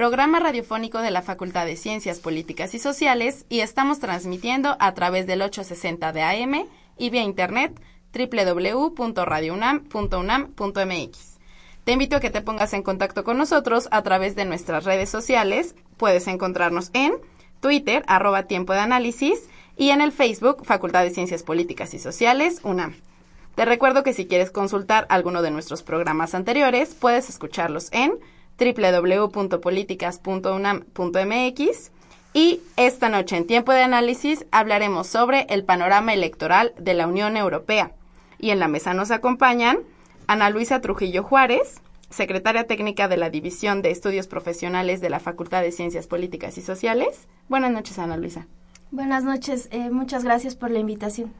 programa radiofónico de la Facultad de Ciencias Políticas y Sociales y estamos transmitiendo a través del 860 de AM y vía internet www.radiounam.unam.mx. Te invito a que te pongas en contacto con nosotros a través de nuestras redes sociales. Puedes encontrarnos en Twitter, arroba tiempo de análisis, y en el Facebook, Facultad de Ciencias Políticas y Sociales, UNAM. Te recuerdo que si quieres consultar alguno de nuestros programas anteriores, puedes escucharlos en www.políticas.unam.mx y esta noche en tiempo de análisis hablaremos sobre el panorama electoral de la Unión Europea. Y en la mesa nos acompañan Ana Luisa Trujillo Juárez, secretaria técnica de la División de Estudios Profesionales de la Facultad de Ciencias Políticas y Sociales. Buenas noches, Ana Luisa. Buenas noches, eh, muchas gracias por la invitación.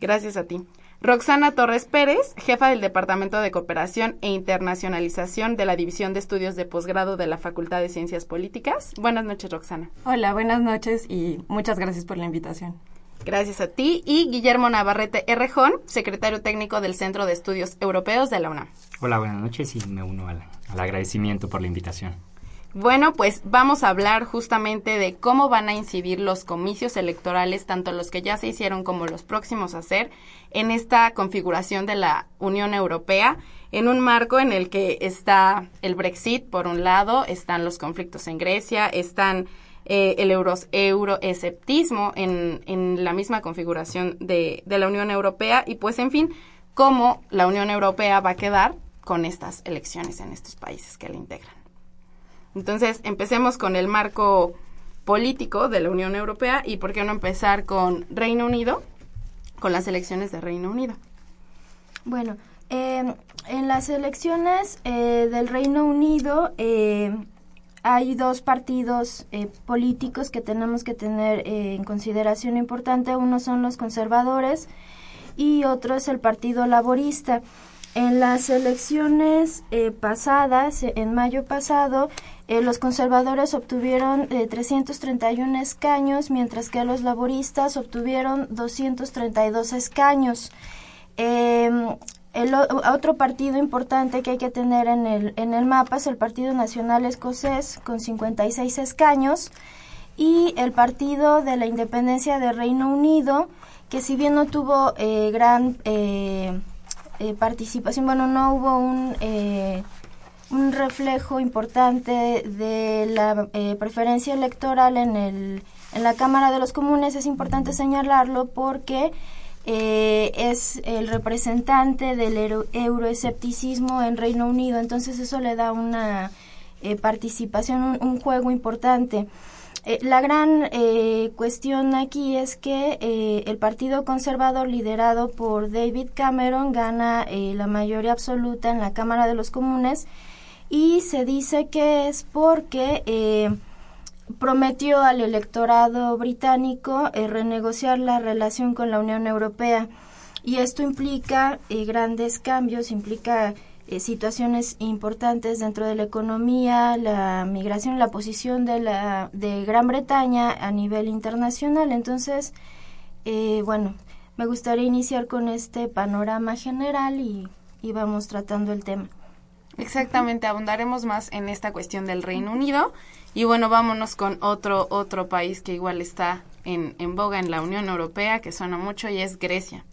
Gracias a ti. Roxana Torres Pérez, jefa del Departamento de Cooperación e Internacionalización de la División de Estudios de Posgrado de la Facultad de Ciencias Políticas. Buenas noches, Roxana. Hola, buenas noches y muchas gracias por la invitación. Gracias a ti. Y Guillermo Navarrete Errejón, secretario técnico del Centro de Estudios Europeos de la UNAM. Hola, buenas noches y me uno al, al agradecimiento por la invitación. Bueno, pues vamos a hablar justamente de cómo van a incidir los comicios electorales, tanto los que ya se hicieron como los próximos a hacer, en esta configuración de la Unión Europea, en un marco en el que está el Brexit, por un lado, están los conflictos en Grecia, están eh, el euro, euroesceptismo en, en la misma configuración de, de la Unión Europea y pues en fin, cómo la Unión Europea va a quedar con estas elecciones en estos países que la integran. Entonces, empecemos con el marco político de la Unión Europea y por qué no empezar con Reino Unido, con las elecciones de Reino Unido. Bueno, eh, en las elecciones eh, del Reino Unido eh, hay dos partidos políticos que tenemos que tener en consideración importante. Uno son los conservadores y otro es el Partido Laborista. En las elecciones pasadas, en mayo pasado, eh, los conservadores obtuvieron 331 eh, escaños, mientras que los laboristas obtuvieron 232 escaños. Em, el otro partido importante que hay que tener en el, en el mapa es el Partido Nacional Escocés con 56 escaños y el Partido de la Independencia de Reino Unido, que si bien no tuvo eh, gran participación, bueno, no hubo un un reflejo importante de la eh, preferencia electoral en, el, en la Cámara de los Comunes. Es importante señalarlo porque eh, es el representante del euroescepticismo en Reino Unido, entonces eso le da una eh, participación, un, juego importante. la gran cuestión aquí es que el Partido Conservador liderado por David Cameron gana la mayoría absoluta en la Cámara de los Comunes y se dice que es porque eh, prometió al electorado británico eh, renegociar la relación con la Unión Europea y esto implica eh, grandes cambios, implica situaciones importantes dentro de la economía, la migración, la posición de la de Gran Bretaña a nivel internacional. Entonces, bueno, me gustaría iniciar con este panorama general y, y vamos tratando el tema. Exactamente, abundaremos más en esta cuestión del Reino Unido. Y bueno, vámonos con otro, otro país que igual está en, en boga en la Unión Europea, que suena mucho, y es Grecia.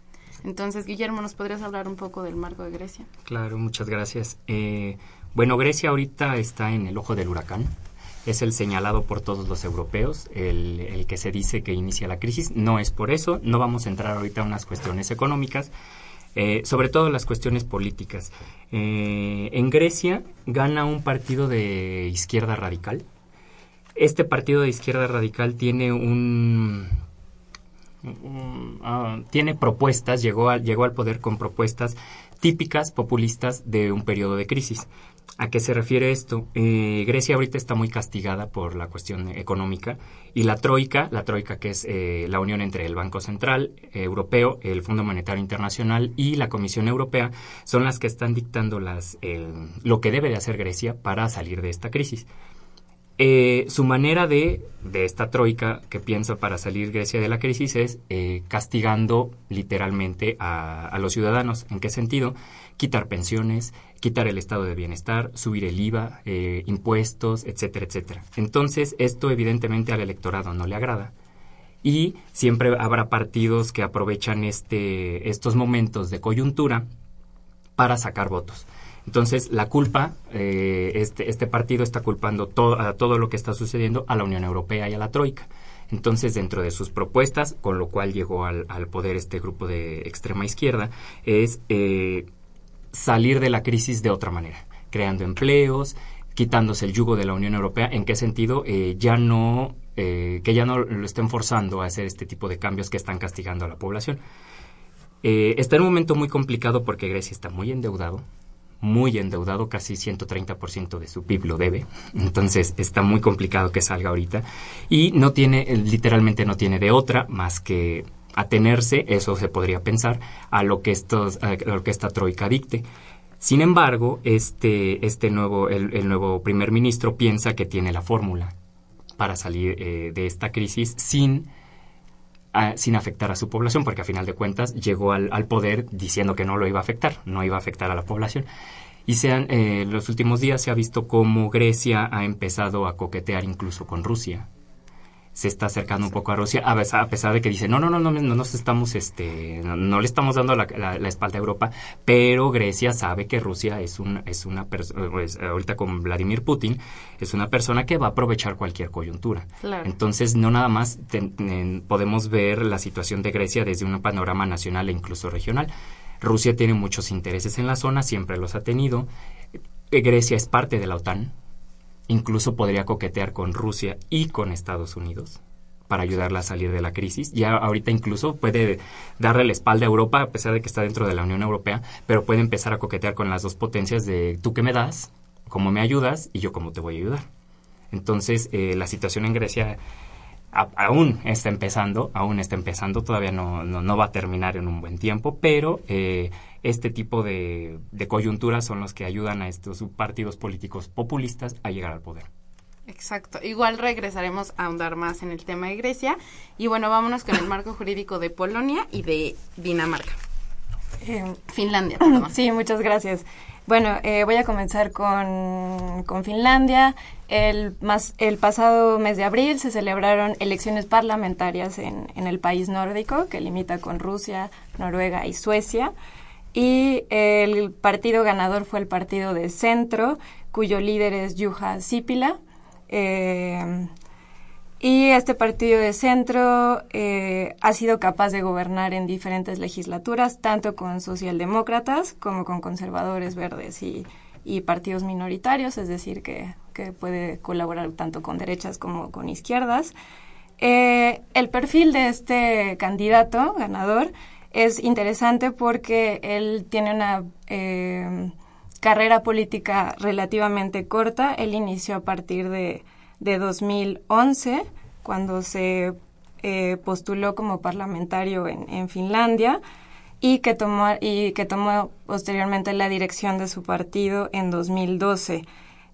Entonces, Guillermo, ¿nos podrías hablar un poco del marco de Grecia? Claro, muchas gracias. Eh, bueno, Grecia ahorita está en el ojo del huracán. Es el señalado por todos los europeos, el, que se dice que inicia la crisis. No es por eso, no vamos a entrar ahorita a unas cuestiones económicas, eh, sobre todo las cuestiones políticas. Eh, en Grecia gana un partido de izquierda radical este partido de izquierda radical tiene un, ah, tiene propuestas, llegó, llegó al poder con propuestas típicas populistas de un periodo de crisis. ¿A qué se refiere esto? Eh, Grecia ahorita está muy castigada por la cuestión económica y la Troika, la Troika que es eh, la unión entre el Banco Central Europeo, el Fondo Monetario Internacional y la Comisión Europea, son las que están dictando las, eh, lo que debe de hacer Grecia para salir de esta crisis. Su manera de, de esta troika que piensa para salir Grecia de la crisis es castigando literalmente a, a, los ciudadanos. ¿En qué sentido? Quitar pensiones, quitar el estado de bienestar, subir el IVA, eh, impuestos, etcétera, etcétera. Entonces, esto evidentemente al electorado no le agrada. Y siempre habrá partidos que aprovechan este, estos momentos de coyuntura para sacar votos. Entonces, la culpa, eh, este, este partido está culpando todo, a todo lo que está sucediendo a la Unión Europea y a la Troika. Entonces, dentro de sus propuestas, con lo cual llegó al, poder este grupo de extrema izquierda, es eh, salir de la crisis de otra manera, creando empleos, quitándose el yugo de la Unión Europea. ¿En qué sentido? Eh, ya no, eh, que ya no lo estén forzando a hacer este tipo de cambios que están castigando a la población. Eh, está en un momento muy complicado porque Grecia está muy endeudado, muy endeudado, casi 130% de su PIB lo debe. Entonces está muy complicado que salga ahorita. Y no tiene, literalmente no tiene de otra más que atenerse, eso se podría pensar, a lo que, estos, a lo que esta troika dicte. Sin embargo, este, este nuevo, el, nuevo primer ministro piensa que tiene la fórmula para salir eh, de esta crisis sin, sin afectar a su población, porque a final de cuentas llegó al, poder diciendo que no lo iba a afectar, no iba a afectar a la población. Y sean, eh, los últimos días se ha visto cómo Grecia ha empezado a coquetear incluso con Rusia se está acercando un poco a Rusia, a pesar, de que dice, no, no, no, no, no nos estamos, este, no, le estamos dando la, espalda a Europa, pero Grecia sabe que Rusia es, un, es una persona, pues, ahorita con Vladimir Putin, es una persona que va a aprovechar cualquier coyuntura. Entonces, no nada más podemos ver la situación de Grecia desde un panorama nacional e incluso regional. Rusia tiene muchos intereses en la zona, siempre los ha tenido. Grecia es parte de la OTAN, incluso podría coquetear con Rusia y con Estados Unidos para ayudarla a salir de la crisis. Ya ahorita incluso puede darle la espalda a Europa, a pesar de que está dentro de la Unión Europea, pero puede empezar a coquetear con las dos potencias de tú que me das, cómo me ayudas y yo cómo te voy a ayudar. Entonces, eh, la situación en Grecia aún está empezando, aún está empezando, todavía no, no, va a terminar en un buen tiempo, pero eh, este tipo de, coyunturas son los que ayudan a estos partidos políticos populistas a llegar al poder. Exacto. Igual regresaremos a ahondar más en el tema de Grecia. Y bueno, vámonos con el marco jurídico de Polonia y de Dinamarca. Eh, Finlandia, perdón. Sí, muchas gracias. Bueno, eh, voy a comenzar con, con Finlandia. El, más, el pasado mes de abril se celebraron elecciones parlamentarias en, en el país nórdico, que limita con Rusia, Noruega y Suecia. Y el partido ganador fue el partido de centro, cuyo líder es Juha Sipila. Eh, y este partido de centro eh, ha sido capaz de gobernar en diferentes legislaturas, tanto con socialdemócratas como con conservadores verdes y, partidos minoritarios, es decir, que, puede colaborar tanto con derechas como con izquierdas. Eh, el perfil de este candidato ganador es interesante porque él tiene una eh, carrera política relativamente corta. Él inició a partir de de 2011, cuando se eh, postuló como parlamentario en, Finlandia y que, tomó, y que tomó posteriormente la dirección de su partido en 2012.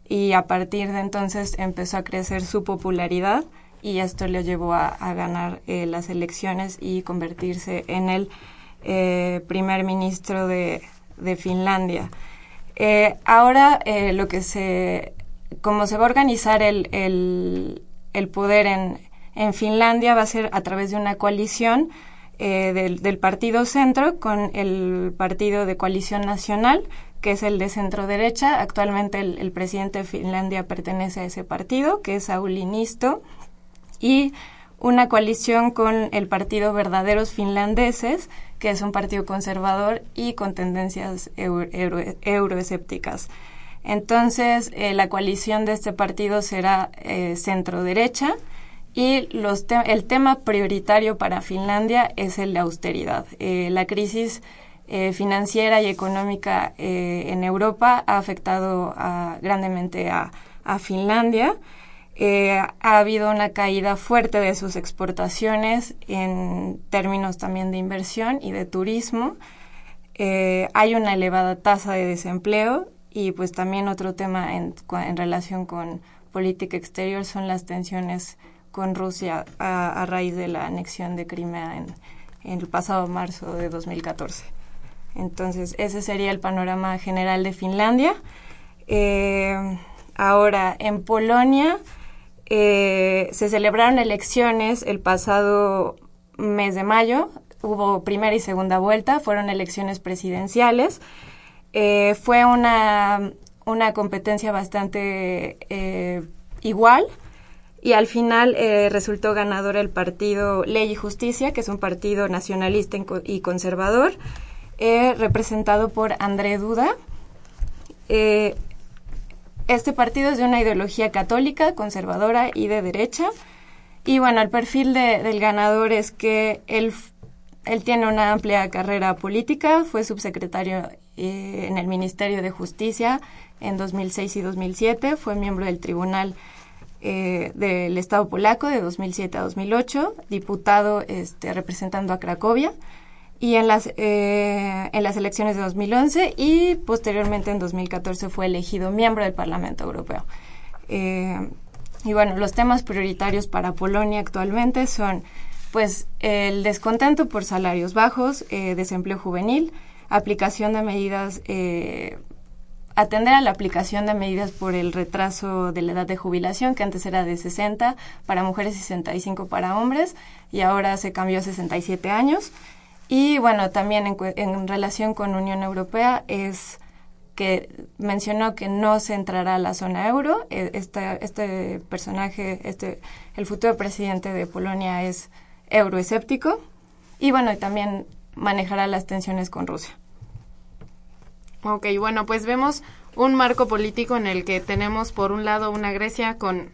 Y a partir de entonces empezó a crecer su popularidad y esto le llevó a, ganar eh, las elecciones y convertirse en el eh, primer ministro de, Finlandia. ahora lo que se como se va a organizar el, el, poder en, en, Finlandia va a ser a través de una coalición eh, del, del, Partido Centro con el Partido de Coalición Nacional, que es el de centro derecha. Actualmente el, presidente de Finlandia pertenece a ese partido, que es Sauli Nisto, y una coalición con el Partido Verdaderos Finlandeses, que es un partido conservador y con tendencias euro, euroescépticas. Entonces, eh, la coalición de este partido será eh, centro-derecha y los el tema prioritario para Finlandia es el de austeridad. Eh, la crisis financiera y económica en Europa ha afectado grandemente a, a Finlandia. Ha habido una caída fuerte de sus exportaciones en términos también de inversión y de turismo. hay una elevada tasa de desempleo y pues también otro tema en, en relación con política exterior son las tensiones con Rusia a, raíz de la anexión de Crimea en, el pasado marzo de 2014. Entonces, ese sería el panorama general de Finlandia. Eh, ahora, en Polonia eh, se celebraron elecciones el pasado mes de mayo. Hubo primera y segunda vuelta, fueron elecciones presidenciales. Eh, fue una, una, competencia bastante eh, igual y al final resultó ganador el partido Ley y Justicia, que es un partido nacionalista y conservador, representado por André Duda. Este partido es de una ideología católica, conservadora y de derecha. Y bueno, el perfil del ganador es que él, él tiene una amplia carrera política, fue subsecretario eh, en el Ministerio de Justicia en 2006 y 2007. Fue miembro del Tribunal eh, del Estado polaco de 2007 a 2008, diputado este, representando a Cracovia y en las, eh, en las elecciones de 2011 y posteriormente en 2014 fue elegido miembro del Parlamento Europeo. y bueno, los temas prioritarios para Polonia actualmente son pues el descontento por salarios bajos, desempleo juvenil, aplicación de medidas, eh, atender a la aplicación de medidas por el retraso de la edad de jubilación, que antes era de 60 para mujeres y 65 para hombres, y ahora se cambió a 67 años. Y bueno, también en, relación con Unión Europea es que mencionó que no se entrará a la zona euro. E, este, este personaje, este, el futuro presidente de Polonia es euroescéptico. Y bueno, también manejará las tensiones con Rusia. Ok, bueno, pues vemos un marco político en el que tenemos por un lado una Grecia con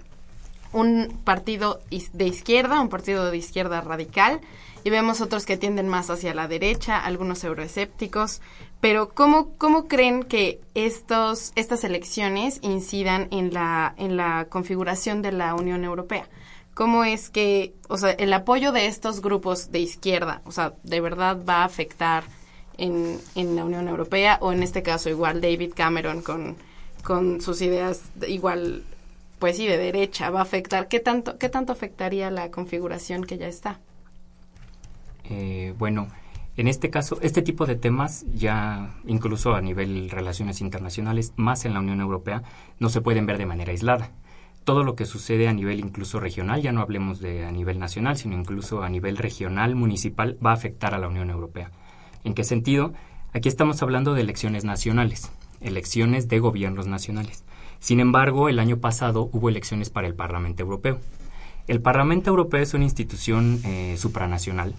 un partido de izquierda, un partido de izquierda radical, y vemos otros que tienden más hacia la derecha, algunos euroescépticos. Pero ¿cómo, cómo creen que estos, estas elecciones incidan en la, en la configuración de la Unión Europea? ¿Cómo es que, o sea, el apoyo de estos grupos de izquierda, o sea, de verdad va a afectar en, en la Unión Europea o en este caso igual David Cameron con, con sus ideas igual pues sí de derecha va a afectar qué tanto qué tanto afectaría la configuración que ya está eh, bueno en este caso este tipo de temas ya incluso a nivel relaciones internacionales más en la Unión Europea no se pueden ver de manera aislada todo lo que sucede a nivel incluso regional, ya no hablemos de a nivel nacional, sino incluso a nivel regional, municipal, va a afectar a la Unión Europea. ¿En qué sentido? Aquí estamos hablando de elecciones nacionales, elecciones de gobiernos nacionales. Sin embargo, el año pasado hubo elecciones para el Parlamento Europeo. El Parlamento Europeo es una institución eh, supranacional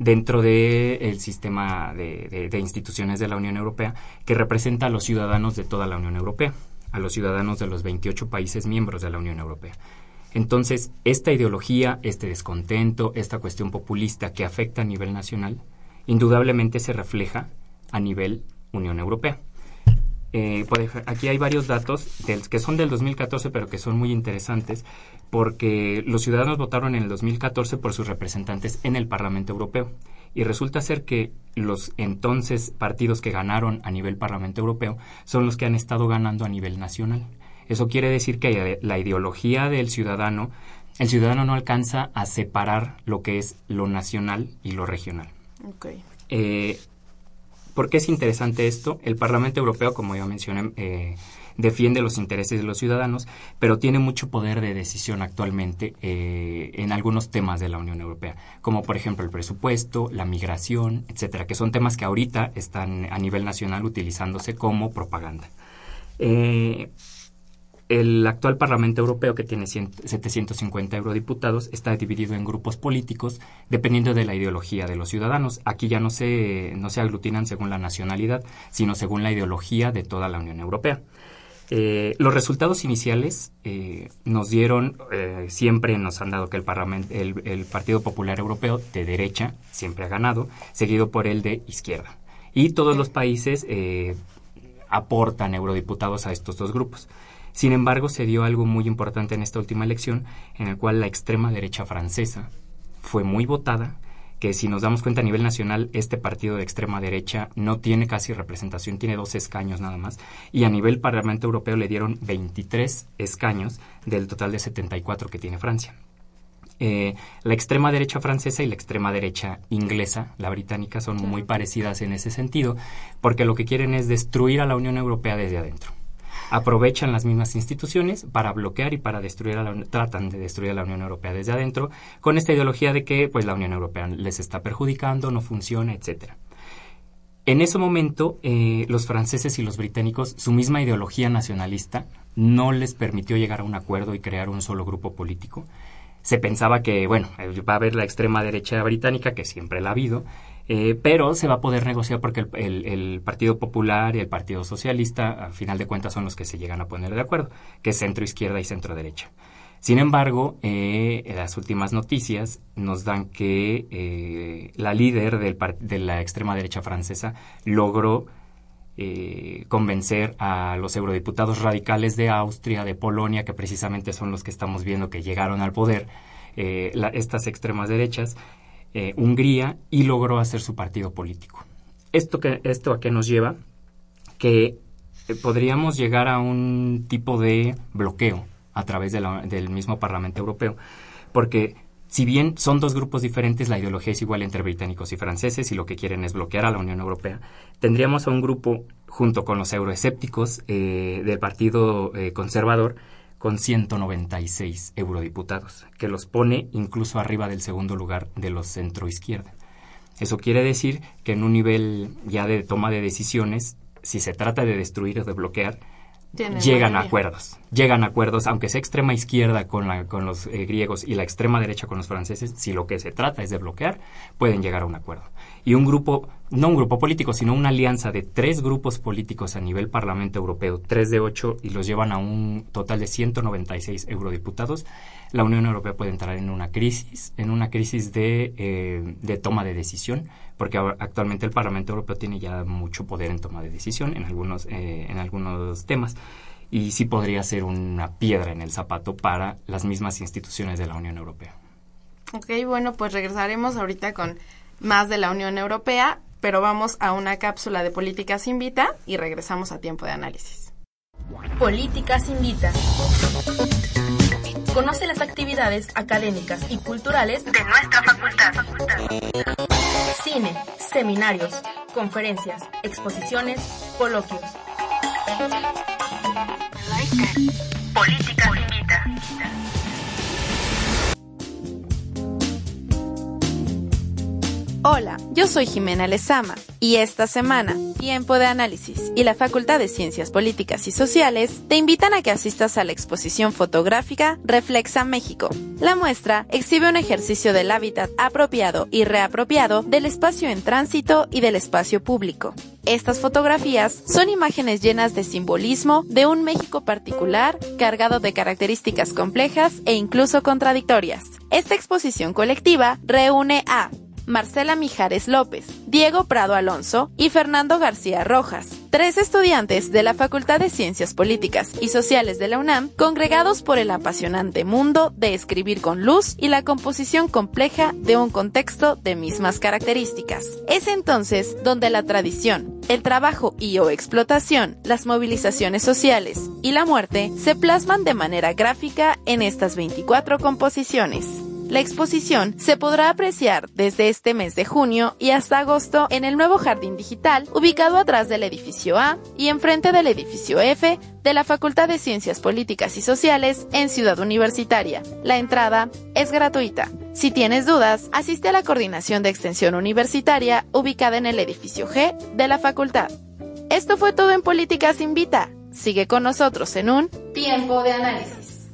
dentro del sistema de, de, instituciones de la Unión Europea que representa a los ciudadanos de toda la Unión Europea, a los ciudadanos de los 28 países miembros de la Unión Europea. Entonces, esta ideología, este descontento, esta cuestión populista que afecta a nivel nacional, indudablemente se refleja a nivel Unión Europea. Eh, aquí hay varios datos que son del 2014, pero que son muy interesantes, porque los ciudadanos votaron en el 2014 por sus representantes en el Parlamento Europeo. Y resulta ser que los entonces partidos que ganaron a nivel Parlamento Europeo son los que han estado ganando a nivel nacional. Eso quiere decir que la ideología del ciudadano, el ciudadano no alcanza a separar lo que es lo nacional y lo regional. Okay. Eh, ¿Por qué es interesante esto? El Parlamento Europeo, como ya mencioné, eh, defiende los intereses de los ciudadanos, pero tiene mucho poder de decisión actualmente eh, en algunos temas de la Unión Europea, como por ejemplo el presupuesto, la migración, etcétera, que son temas que ahorita están a nivel nacional utilizándose como propaganda. Eh, el actual Parlamento Europeo, que tiene 750 eurodiputados, está dividido en grupos políticos dependiendo de la ideología de los ciudadanos. Aquí ya no se, no se aglutinan según la nacionalidad, sino según la ideología de toda la Unión Europea. Eh, los resultados iniciales eh, nos dieron, eh, siempre nos han dado que el, el, Partido Popular Europeo de derecha siempre ha ganado, seguido por el de izquierda. Y todos los países aportan eurodiputados a estos dos grupos. Sin embargo, se dio algo muy importante en esta última elección, en el cual la extrema derecha francesa fue muy votada que si nos damos cuenta a nivel nacional, este partido de extrema derecha no tiene casi representación, tiene dos escaños nada más, y a nivel Parlamento Europeo le dieron 23 escaños del total de 74 que tiene Francia. Eh, la extrema derecha francesa y la extrema derecha inglesa, la británica, son muy parecidas en ese sentido, porque lo que quieren es destruir a la Unión Europea desde adentro aprovechan las mismas instituciones para bloquear y para destruir a la tratan de destruir a la Unión Europea desde adentro con esta ideología de que pues la Unión Europea les está perjudicando, no funciona, etcétera. En ese momento, eh, los franceses y los británicos, su misma ideología nacionalista no les permitió llegar a un acuerdo y crear un solo grupo político. Se pensaba que, bueno, va a haber la extrema derecha británica, que siempre la ha habido, eh, pero se va a poder negociar porque el, Partido Popular y el Partido Socialista, al final de cuentas, son los que se llegan a poner de acuerdo, que es centro izquierda y centro derecha. Sin embargo, eh, las últimas noticias nos dan que eh, la líder de la extrema derecha francesa logró eh, convencer a los eurodiputados radicales de Austria, de Polonia, que precisamente son los que estamos viendo que llegaron al poder, estas extremas derechas, eh, Hungría y logró hacer su partido político. ¿Esto, que, esto a qué nos lleva? Que eh, podríamos llegar a un tipo de bloqueo a través del mismo Parlamento Europeo, porque si bien son dos grupos diferentes, la ideología es igual entre británicos y franceses y lo que quieren es bloquear a la Unión Europea, tendríamos a un grupo junto con los euroescépticos eh, del Partido Conservador con 196 eurodiputados, que los pone incluso arriba del segundo lugar de los centroizquierda. Eso quiere decir que en un nivel ya de toma de decisiones, si se trata de destruir o de bloquear, llegan a acuerdos. Llegan a acuerdos, aunque sea extrema izquierda con, la, con los eh, griegos y la extrema derecha con los franceses, si lo que se trata es de bloquear, pueden llegar a un acuerdo. Y un grupo, no un grupo político, sino una alianza de tres grupos políticos a nivel Parlamento Europeo, tres de ocho, y los llevan a un total de 196 eurodiputados, la Unión Europea puede entrar en una crisis, en una crisis de, eh, de toma de decisión, porque actualmente el Parlamento Europeo tiene ya mucho poder en toma de decisión en algunos, eh, en algunos temas y sí podría ser una piedra en el zapato para las mismas instituciones de la Unión Europea. Ok, bueno, pues regresaremos ahorita con más de la Unión Europea, pero vamos a una cápsula de Políticas Invita y regresamos a tiempo de análisis. Políticas Invita. Conoce las actividades académicas y culturales de nuestra facultad. Cine, seminarios, conferencias, exposiciones, coloquios. Políticas Hola, yo soy Jimena Lezama y esta semana, Tiempo de Análisis y la Facultad de Ciencias Políticas y Sociales te invitan a que asistas a la exposición fotográfica Reflexa México. La muestra exhibe un ejercicio del hábitat apropiado y reapropiado del espacio en tránsito y del espacio público. Estas fotografías son imágenes llenas de simbolismo de un México particular, cargado de características complejas e incluso contradictorias. Esta exposición colectiva reúne a Marcela Mijares López, Diego Prado Alonso y Fernando García Rojas, tres estudiantes de la Facultad de Ciencias Políticas y Sociales de la UNAM, congregados por el apasionante mundo de escribir con luz y la composición compleja de un contexto de mismas características. Es entonces donde la tradición, el trabajo y o explotación, las movilizaciones sociales y la muerte se plasman de manera gráfica en estas 24 composiciones. La exposición se podrá apreciar desde este mes de junio y hasta agosto en el nuevo jardín digital ubicado atrás del edificio A y enfrente del edificio F de la Facultad de Ciencias Políticas y Sociales en Ciudad Universitaria. La entrada es gratuita. Si tienes dudas, asiste a la coordinación de extensión universitaria ubicada en el edificio G de la facultad. Esto fue todo en Políticas Invita. Sigue con nosotros en un tiempo de análisis.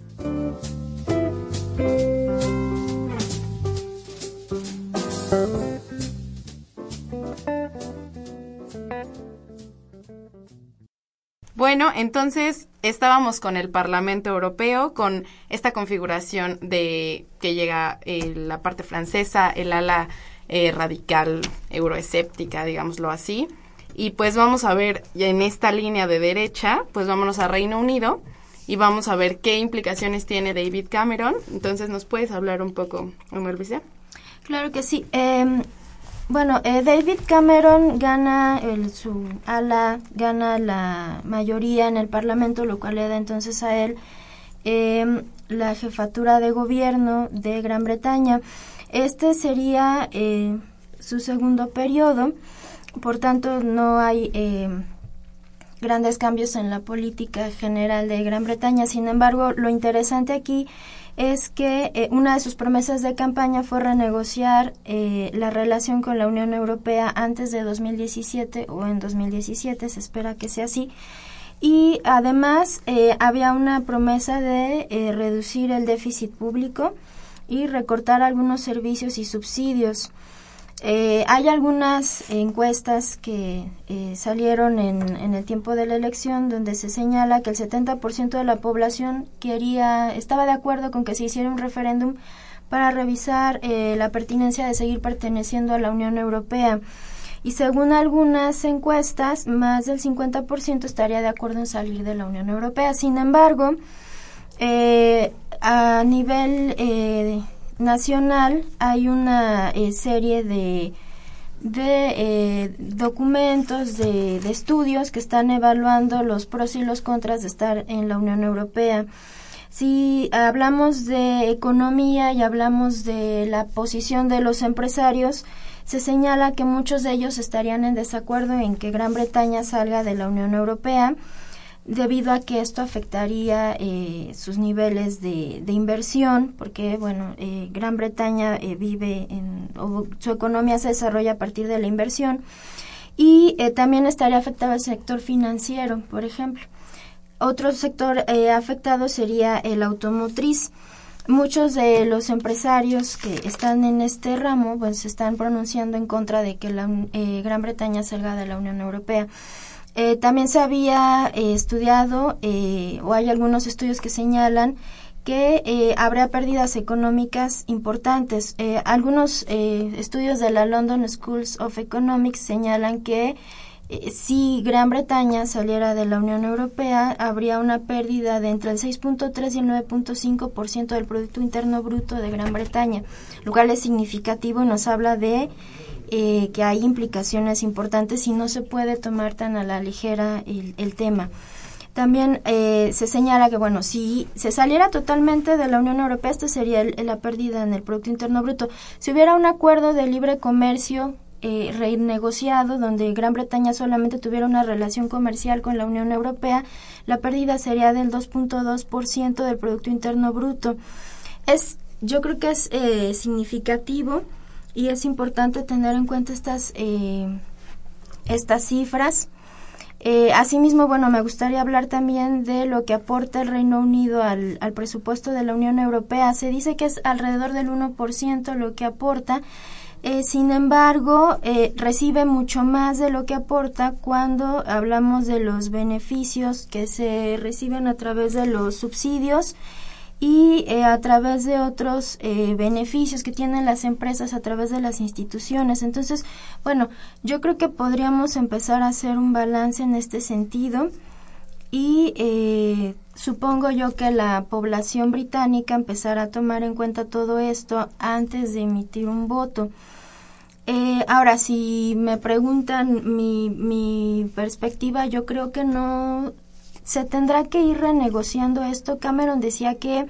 Bueno, entonces estábamos con el Parlamento Europeo, con esta configuración de que llega eh, la parte francesa, el ala eh, radical euroescéptica, digámoslo así. Y pues vamos a ver en esta línea de derecha, pues vámonos a Reino Unido y vamos a ver qué implicaciones tiene David Cameron. Entonces, ¿nos puedes hablar un poco, Omar Claro que sí. Em, bueno, eh, David Cameron gana el, su ala, gana la mayoría en el Parlamento, lo cual le da entonces a él em, la jefatura de gobierno de Gran Bretaña. Este sería eh, su segundo periodo, por tanto no hay em, grandes cambios en la política general de Gran Bretaña. Sin embargo, lo interesante aquí es que eh, una de sus promesas de campaña fue renegociar eh, la relación con la Unión Europea antes de 2017 o en 2017, se espera que sea así. Y además eh, había una promesa de reducir el déficit público y recortar algunos servicios y subsidios. Eh, hay algunas encuestas que eh, salieron en, en, el tiempo de la elección donde se señala que el 70% de la población quería, estaba de acuerdo con que se hiciera un referéndum para revisar eh, la pertinencia de seguir perteneciendo a la Unión Europea. Y según algunas encuestas, más del 50% estaría de acuerdo en salir de la Unión Europea. Sin embargo, a nivel nacional hay una eh, serie de, de eh, documentos, de, de, estudios que están evaluando los pros y los contras de estar en la Unión Europea. Si hablamos de economía y hablamos de la posición de los empresarios, se señala que muchos de ellos estarían en desacuerdo en que Gran Bretaña salga de la Unión Europea debido a que esto afectaría eh, sus niveles de, inversión, porque bueno, eh, Gran Bretaña eh, vive en, o su economía se desarrolla a partir de la inversión y también estaría afectado el sector financiero, por ejemplo. Otro sector afectado sería el automotriz. Muchos de los empresarios que están en este ramo pues se están pronunciando en contra de que la Gran Bretaña salga de la Unión Europea. Eh, también se había eh, estudiado, eh, o hay algunos estudios que señalan que habrá pérdidas económicas importantes. algunos estudios de la London Schools of Economics señalan que si Gran Bretaña saliera de la Unión Europea, habría una pérdida de entre el 6.3 y el 9.5% del Producto Interno Bruto de Gran Bretaña, lo cual es significativo y nos habla de eh, que hay implicaciones importantes y no se puede tomar tan a la ligera el, tema. También eh, se señala que, bueno, si se saliera totalmente de la Unión Europea, esto sería la pérdida en el Producto Interno Bruto. Si hubiera un acuerdo de libre comercio eh, renegociado, donde Gran Bretaña solamente tuviera una relación comercial con la Unión Europea, la pérdida sería del 2.2% del Producto Interno Bruto. Es, yo creo que es eh, significativo y es importante tener en cuenta estas, eh, estas cifras. Eh, asimismo, bueno, me gustaría hablar también de lo que aporta el Reino Unido al, al presupuesto de la Unión Europea. Se dice que es alrededor del 1% lo que aporta. Eh, sin embargo, eh, recibe mucho más de lo que aporta cuando hablamos de los beneficios que se reciben a través de los subsidios y eh, a través de otros eh, beneficios que tienen las empresas a través de las instituciones. Entonces, bueno, yo creo que podríamos empezar a hacer un balance en este sentido y eh, supongo yo que la población británica empezará a tomar en cuenta todo esto antes de emitir un voto. ahora, si me preguntan mi, mi perspectiva, yo creo que no se tendrá que ir renegociando esto. Cameron decía que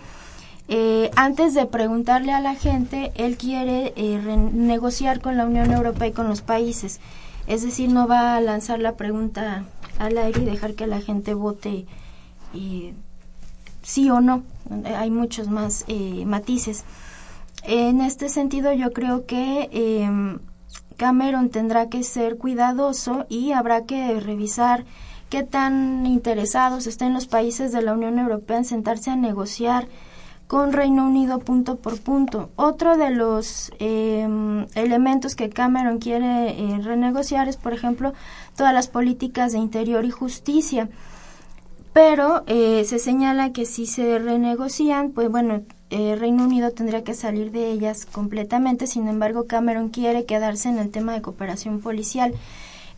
eh, antes de preguntarle a la gente, él quiere eh, renegociar con la Unión Europea y con los países. Es decir, no va a lanzar la pregunta al aire y dejar que la gente vote eh, sí o no. Hay muchos más matices. En este sentido, yo creo que em, Cameron tendrá que ser cuidadoso y habrá que revisar qué tan interesados estén los países de la Unión Europea en sentarse a negociar con Reino Unido punto por punto. Otro de los em, elementos que Cameron quiere eh, renegociar es, por ejemplo, todas las políticas de interior y justicia. pero eh, se señala que si se renegocian, pues bueno, eh, Reino Unido tendría que salir de ellas completamente. Sin embargo, Cameron quiere quedarse en el tema de cooperación policial.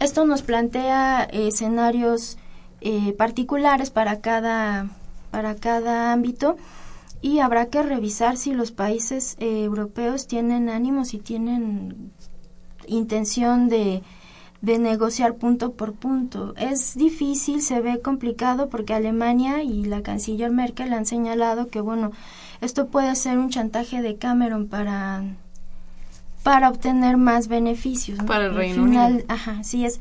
Esto nos plantea escenarios eh, particulares para cada, para cada ámbito y habrá que revisar si los países eh, europeos tienen ánimos y tienen intención de, de negociar punto por punto. Es difícil, se ve complicado porque Alemania y la canciller Merkel han señalado que, bueno, esto puede ser un chantaje de Cameron para para obtener más beneficios. Para el Reino Unido. Ajá, sí es.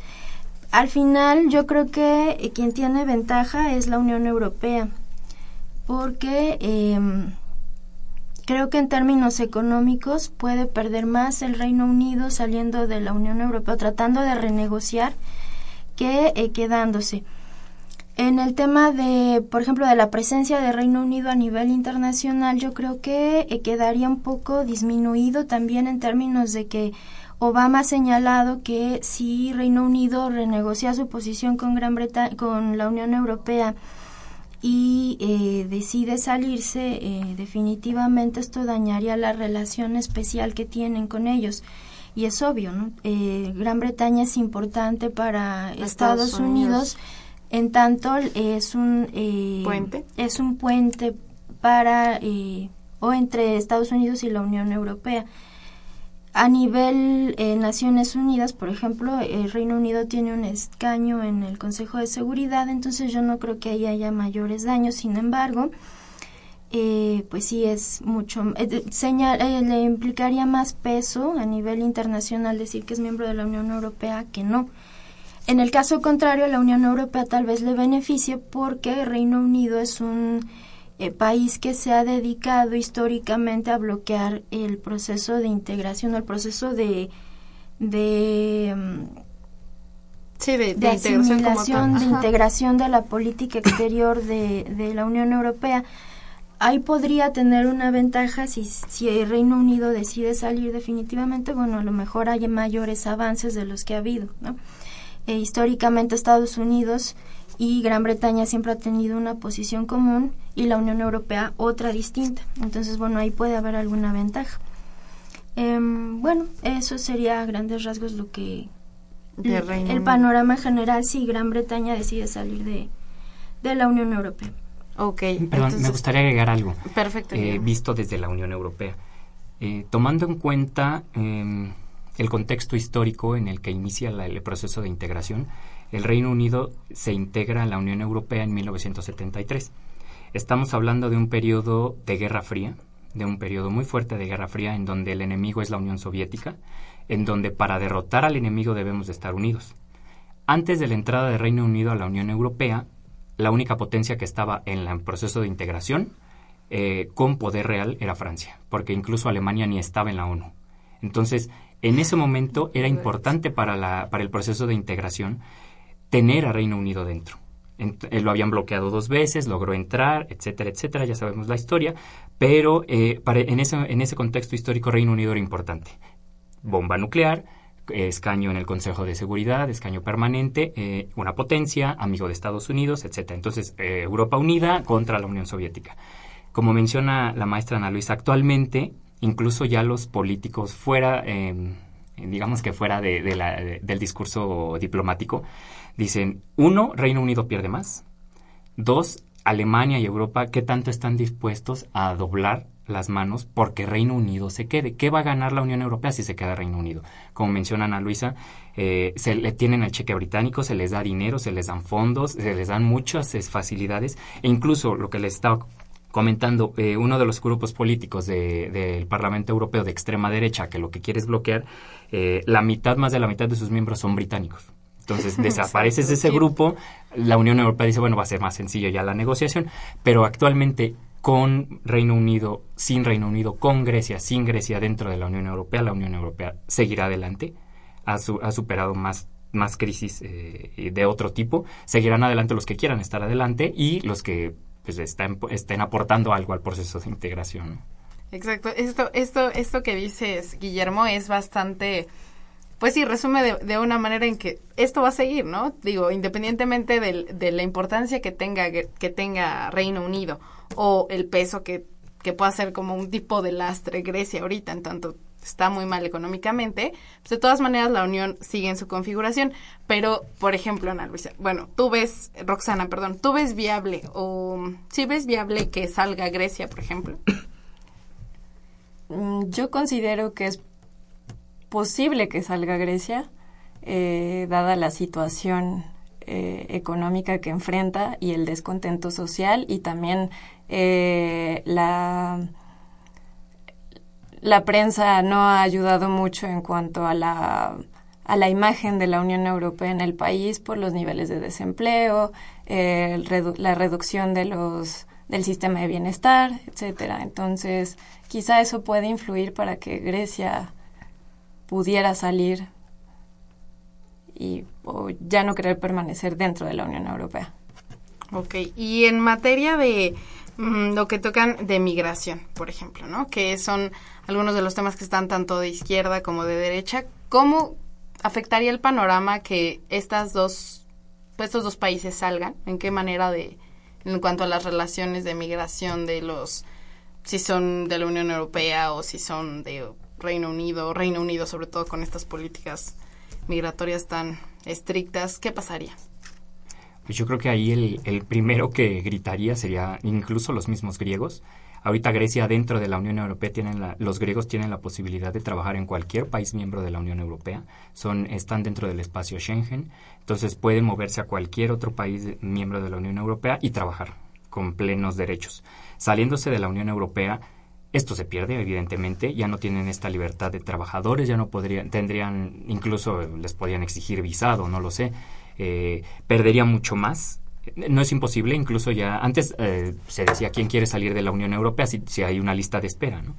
Al final yo creo que eh, quien tiene ventaja es la Unión Europea, porque em, creo que en términos económicos puede perder más el Reino Unido saliendo de la Unión Europea, tratando de renegociar, que eh, quedándose. En el tema de, por ejemplo, de la presencia de Reino Unido a nivel internacional, yo creo que eh, quedaría un poco disminuido también en términos de que Obama ha señalado que si Reino Unido renegocia su posición con Gran Bretaña, con la Unión Europea y eh, decide salirse, eh, definitivamente esto dañaría la relación especial que tienen con ellos. Y es obvio, ¿no? Eh, Gran Bretaña es importante para Estados, Unidos, en tanto es un puente, es un puente para o entre Estados Unidos y la Unión Europea. A nivel eh, Naciones Unidas, por ejemplo, el Reino Unido tiene un escaño en el Consejo de Seguridad, entonces yo no creo que ahí haya mayores daños. Sin embargo, eh, pues sí es mucho, eh, señal, le implicaría más peso a nivel internacional decir que es miembro de la Unión Europea que no. En el caso contrario, la Unión Europea tal vez le beneficie porque Reino Unido es un eh, país que se ha dedicado históricamente a bloquear el proceso de integración, el proceso de de, mm, sí, de, de, asimilación, de integración de la política exterior de, de, la Unión Europea. Ahí podría tener una ventaja si, si el Reino Unido decide salir definitivamente, bueno, a lo mejor hay mayores avances de los que ha habido, ¿no? Eh, históricamente Estados Unidos y Gran Bretaña siempre ha tenido una posición común y la Unión Europea otra distinta. Entonces, bueno, ahí puede haber alguna ventaja. Em, bueno, eso sería a grandes rasgos lo que... el panorama general si Gran Bretaña decide salir de, de la Unión Europea. Ok. Perdón, me gustaría agregar algo. Perfecto. Eh, visto desde la Unión Europea. Eh, tomando en cuenta em, el contexto histórico en el que inicia el proceso de integración, el Reino Unido se integra a la Unión Europea en 1973. Estamos hablando de un periodo de Guerra Fría, de un periodo muy fuerte de Guerra Fría en donde el enemigo es la Unión Soviética, en donde para derrotar al enemigo debemos de estar unidos. Antes de la entrada del Reino Unido a la Unión Europea, la única potencia que estaba en el proceso de integración eh, con poder real era Francia, porque incluso Alemania ni estaba en la ONU. Entonces, en ese momento era importante para, la, para el proceso de integración tener a Reino Unido dentro. Eh, lo habían bloqueado dos veces, logró entrar, etcétera, etcétera, ya sabemos la historia, pero eh, en, ese, en ese contexto histórico Reino Unido era importante. Bomba nuclear, escaño en el Consejo de Seguridad, escaño permanente, eh, una potencia, amigo de Estados Unidos, etcétera. Entonces, Europa unida contra la Unión Soviética. Como menciona la maestra Ana Luisa, actualmente incluso ya los políticos fuera, em, digamos que fuera de, del discurso diplomático, Dicen, uno, Reino Unido pierde más. Dos, Alemania y Europa, ¿qué tanto están dispuestos a doblar las manos porque Reino Unido se quede? ¿Qué va a ganar la Unión Europea si se queda Reino Unido? Como menciona Ana Luisa, eh, se le tienen el cheque británico, se les da dinero, se les dan fondos, se les dan muchas facilidades e incluso lo que les estaba comentando eh, uno de los grupos políticos del Parlamento Europeo de extrema derecha que lo que quiere es bloquear, eh, la mitad, más de la mitad de sus miembros son británicos. Entonces desaparece ese grupo, la Unión Europea dice, bueno, va a ser más sencillo ya la negociación, pero actualmente con Reino Unido, sin Reino Unido, con Grecia, sin Grecia dentro de la Unión Europea, la Unión Europea seguirá adelante, ha, ha superado más más crisis eh, de otro tipo, seguirán adelante los que quieran estar adelante y los que pues, estén, estén aportando algo al proceso de integración. Exacto. Esto, esto, esto que dices, Guillermo, es bastante pues sí, resume de, de, una manera en que esto va a seguir, ¿no? Digo, independientemente de la importancia que tenga, que tenga Reino Unido o el peso que, que pueda ser como un tipo de lastre Grecia ahorita, en tanto está muy mal económicamente, pues de todas maneras la Unión sigue en su configuración. Pero, por ejemplo, Ana Luisa, bueno, tú ves, Roxana, perdón, tú ves viable o si ves viable que salga Grecia, por ejemplo. Mm, yo considero que es posible que salga Grecia, eh, dada la situación eh, económica que enfrenta y el descontento social y también eh, la la prensa no ha ayudado mucho en cuanto a la, a la imagen de la Unión Europea en el país por los niveles de desempleo, la reducción de los, del sistema de bienestar, etcétera. Entonces, quizá eso puede influir para que Grecia pudiera salir y o ya no querer permanecer dentro de la Unión Europea. Ok, y en materia de lo que tocan de migración, por ejemplo, ¿no? Que son algunos de los temas que están tanto de izquierda como de derecha, ¿cómo afectaría el panorama que estas dos, estos dos países salgan? ¿En qué manera de, en cuanto a las relaciones de migración de los, si son de la Unión Europea o si son de Reino Unido, Reino Unido sobre todo con estas políticas migratorias tan estrictas, ¿qué pasaría? Pues yo creo que ahí el, el primero que gritaría sería incluso los mismos griegos, Ahorita Grecia dentro de la Unión Europea tienen los griegos tienen la posibilidad de trabajar en cualquier país miembro de la Unión Europea. Son están dentro del espacio Schengen, entonces pueden moverse a cualquier otro país miembro de la Unión Europea y trabajar con plenos derechos. Saliéndose de la Unión Europea, esto se pierde, evidentemente, ya no tienen esta libertad de trabajadores, ya no podrían, tendrían, incluso les podrían exigir visado, no lo sé, eh, perdería mucho más no es imposible, incluso ya antes eh, se decía quién quiere salir de la Unión Europea si, si hay una lista de espera, ¿no?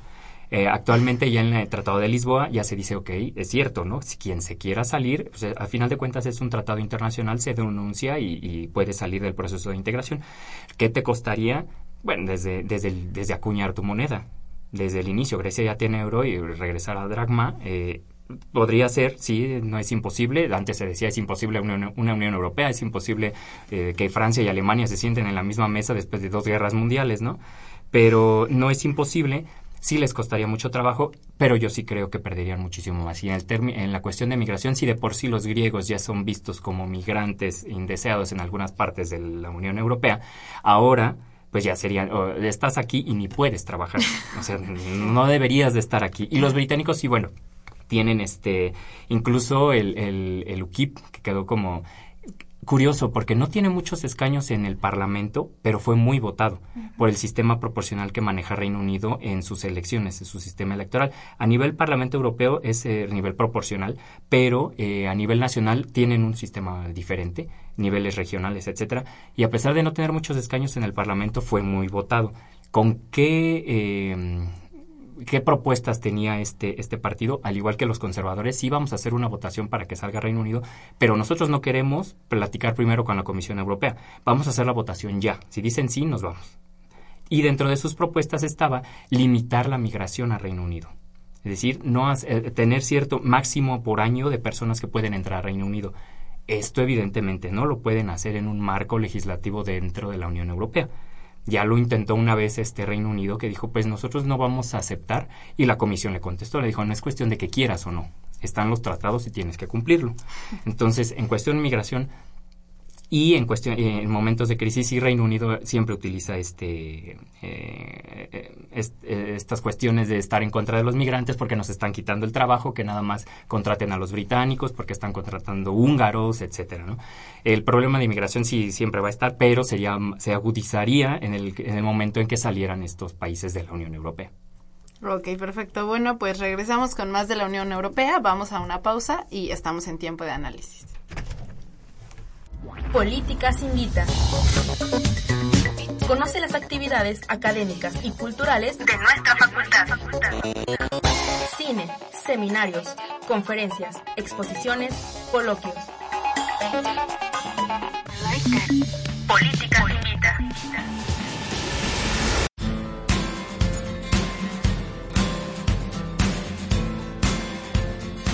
Eh, actualmente ya en el Tratado de Lisboa ya se dice, ok, es cierto, ¿no? Si quien se quiera salir, pues, a final de cuentas es un tratado internacional, se denuncia y, puede salir del proceso de integración. ¿Qué te costaría? Bueno, desde, desde, desde acuñar tu moneda. Desde el inicio, Grecia ya tiene euro y regresar a dragma. Eh, podría ser, sí, no es imposible. Antes se decía es imposible una, Unión Europea, es imposible eh, que Francia y Alemania se sienten en la misma mesa después de dos guerras mundiales, ¿no? Pero no es imposible. Sí les costaría mucho trabajo, pero yo sí creo que perderían muchísimo más. Y en, el en la cuestión de migración, si de por sí los griegos ya son vistos como migrantes indeseados en algunas partes de la Unión Europea, ahora pues ya serían, estás aquí y ni puedes trabajar. O sea, no deberías de estar aquí. Y los británicos, sí, bueno, tienen este, incluso el, el, el UKIP, que quedó como curioso porque no tiene muchos escaños en el Parlamento, pero fue muy votado por el sistema proporcional que maneja Reino Unido en sus elecciones, en su sistema electoral. A nivel Parlamento Europeo es eh, nivel proporcional, pero eh, a nivel nacional tienen un sistema diferente, niveles regionales, etcétera. Y a pesar de no tener muchos escaños en el Parlamento, fue muy votado. ¿Con qué eh, qué propuestas tenía este, este partido, al igual que los conservadores, sí vamos a hacer una votación para que salga Reino Unido, pero nosotros no queremos platicar primero con la Comisión Europea. Vamos a hacer la votación ya. Si dicen sí, nos vamos. Y dentro de sus propuestas estaba limitar la migración a Reino Unido. Es decir, no eh, tener cierto máximo por año de personas que pueden entrar a Reino Unido. Esto evidentemente no lo pueden hacer en un marco legislativo dentro de la Unión Europea. Ya lo intentó una vez este Reino Unido que dijo, pues nosotros no vamos a aceptar y la comisión le contestó, le dijo, no es cuestión de que quieras o no, están los tratados y tienes que cumplirlo. Entonces, en cuestión de migración, y en cuestión en momentos de crisis y Reino Unido siempre utiliza este eh, eh, estas cuestiones de estar en contra de los migrantes porque nos están quitando el trabajo que nada más contraten a los británicos porque están contratando húngaros etcétera ¿no? el problema de inmigración sí siempre va a estar pero sería se agudizaría en el, en el momento en que salieran estos países de la Unión Europea Ok, perfecto. Bueno, pues regresamos con más de la Unión Europea. Vamos a una pausa y estamos en tiempo de análisis. Políticas Invita. Conoce las actividades académicas y culturales de nuestra facultad. Cine, seminarios, conferencias, exposiciones, coloquios. Políticas Invita.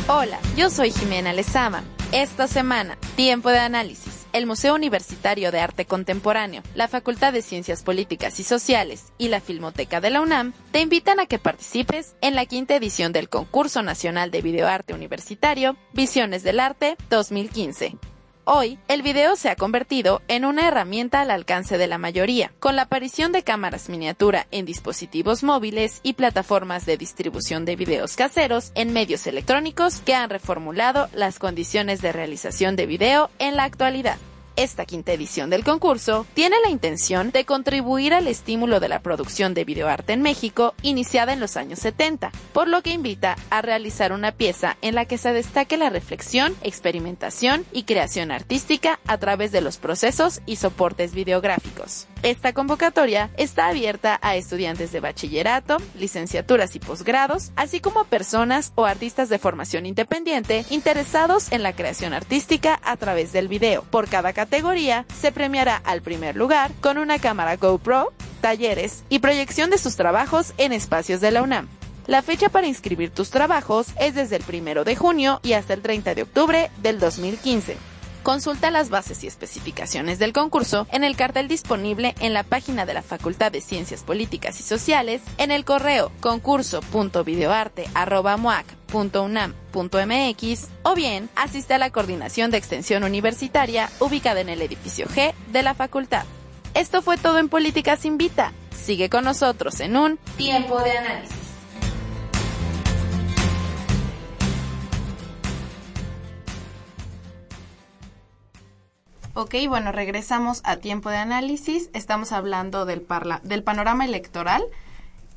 Hola, yo soy Jimena Lezama. Esta semana, tiempo de análisis. El Museo Universitario de Arte Contemporáneo, la Facultad de Ciencias Políticas y Sociales y la Filmoteca de la UNAM te invitan a que participes en la quinta edición del Concurso Nacional de Videoarte Universitario Visiones del Arte 2015. Hoy, el video se ha convertido en una herramienta al alcance de la mayoría, con la aparición de cámaras miniatura en dispositivos móviles y plataformas de distribución de videos caseros en medios electrónicos que han reformulado las condiciones de realización de video en la actualidad. Esta quinta edición del concurso tiene la intención de contribuir al estímulo de la producción de videoarte en México iniciada en los años 70, por lo que invita a realizar una pieza en la que se destaque la reflexión, experimentación y creación artística a través de los procesos y soportes videográficos. Esta convocatoria está abierta a estudiantes de bachillerato, licenciaturas y posgrados, así como personas o artistas de formación independiente interesados en la creación artística a través del video. Por cada categoría se premiará al primer lugar con una cámara GoPro, talleres y proyección de sus trabajos en espacios de la UNAM. La fecha para inscribir tus trabajos es desde el 1 de junio y hasta el 30 de octubre del 2015. Consulta las bases y especificaciones del concurso en el cartel disponible en la página de la Facultad de Ciencias Políticas y Sociales, en el correo concurso.videoarte.muac.unam.mx o bien asiste a la coordinación de extensión universitaria ubicada en el edificio G de la facultad. Esto fue todo en Políticas Invita. Sigue con nosotros en un tiempo de análisis. Ok, bueno, regresamos a tiempo de análisis. Estamos hablando del, parla del panorama electoral,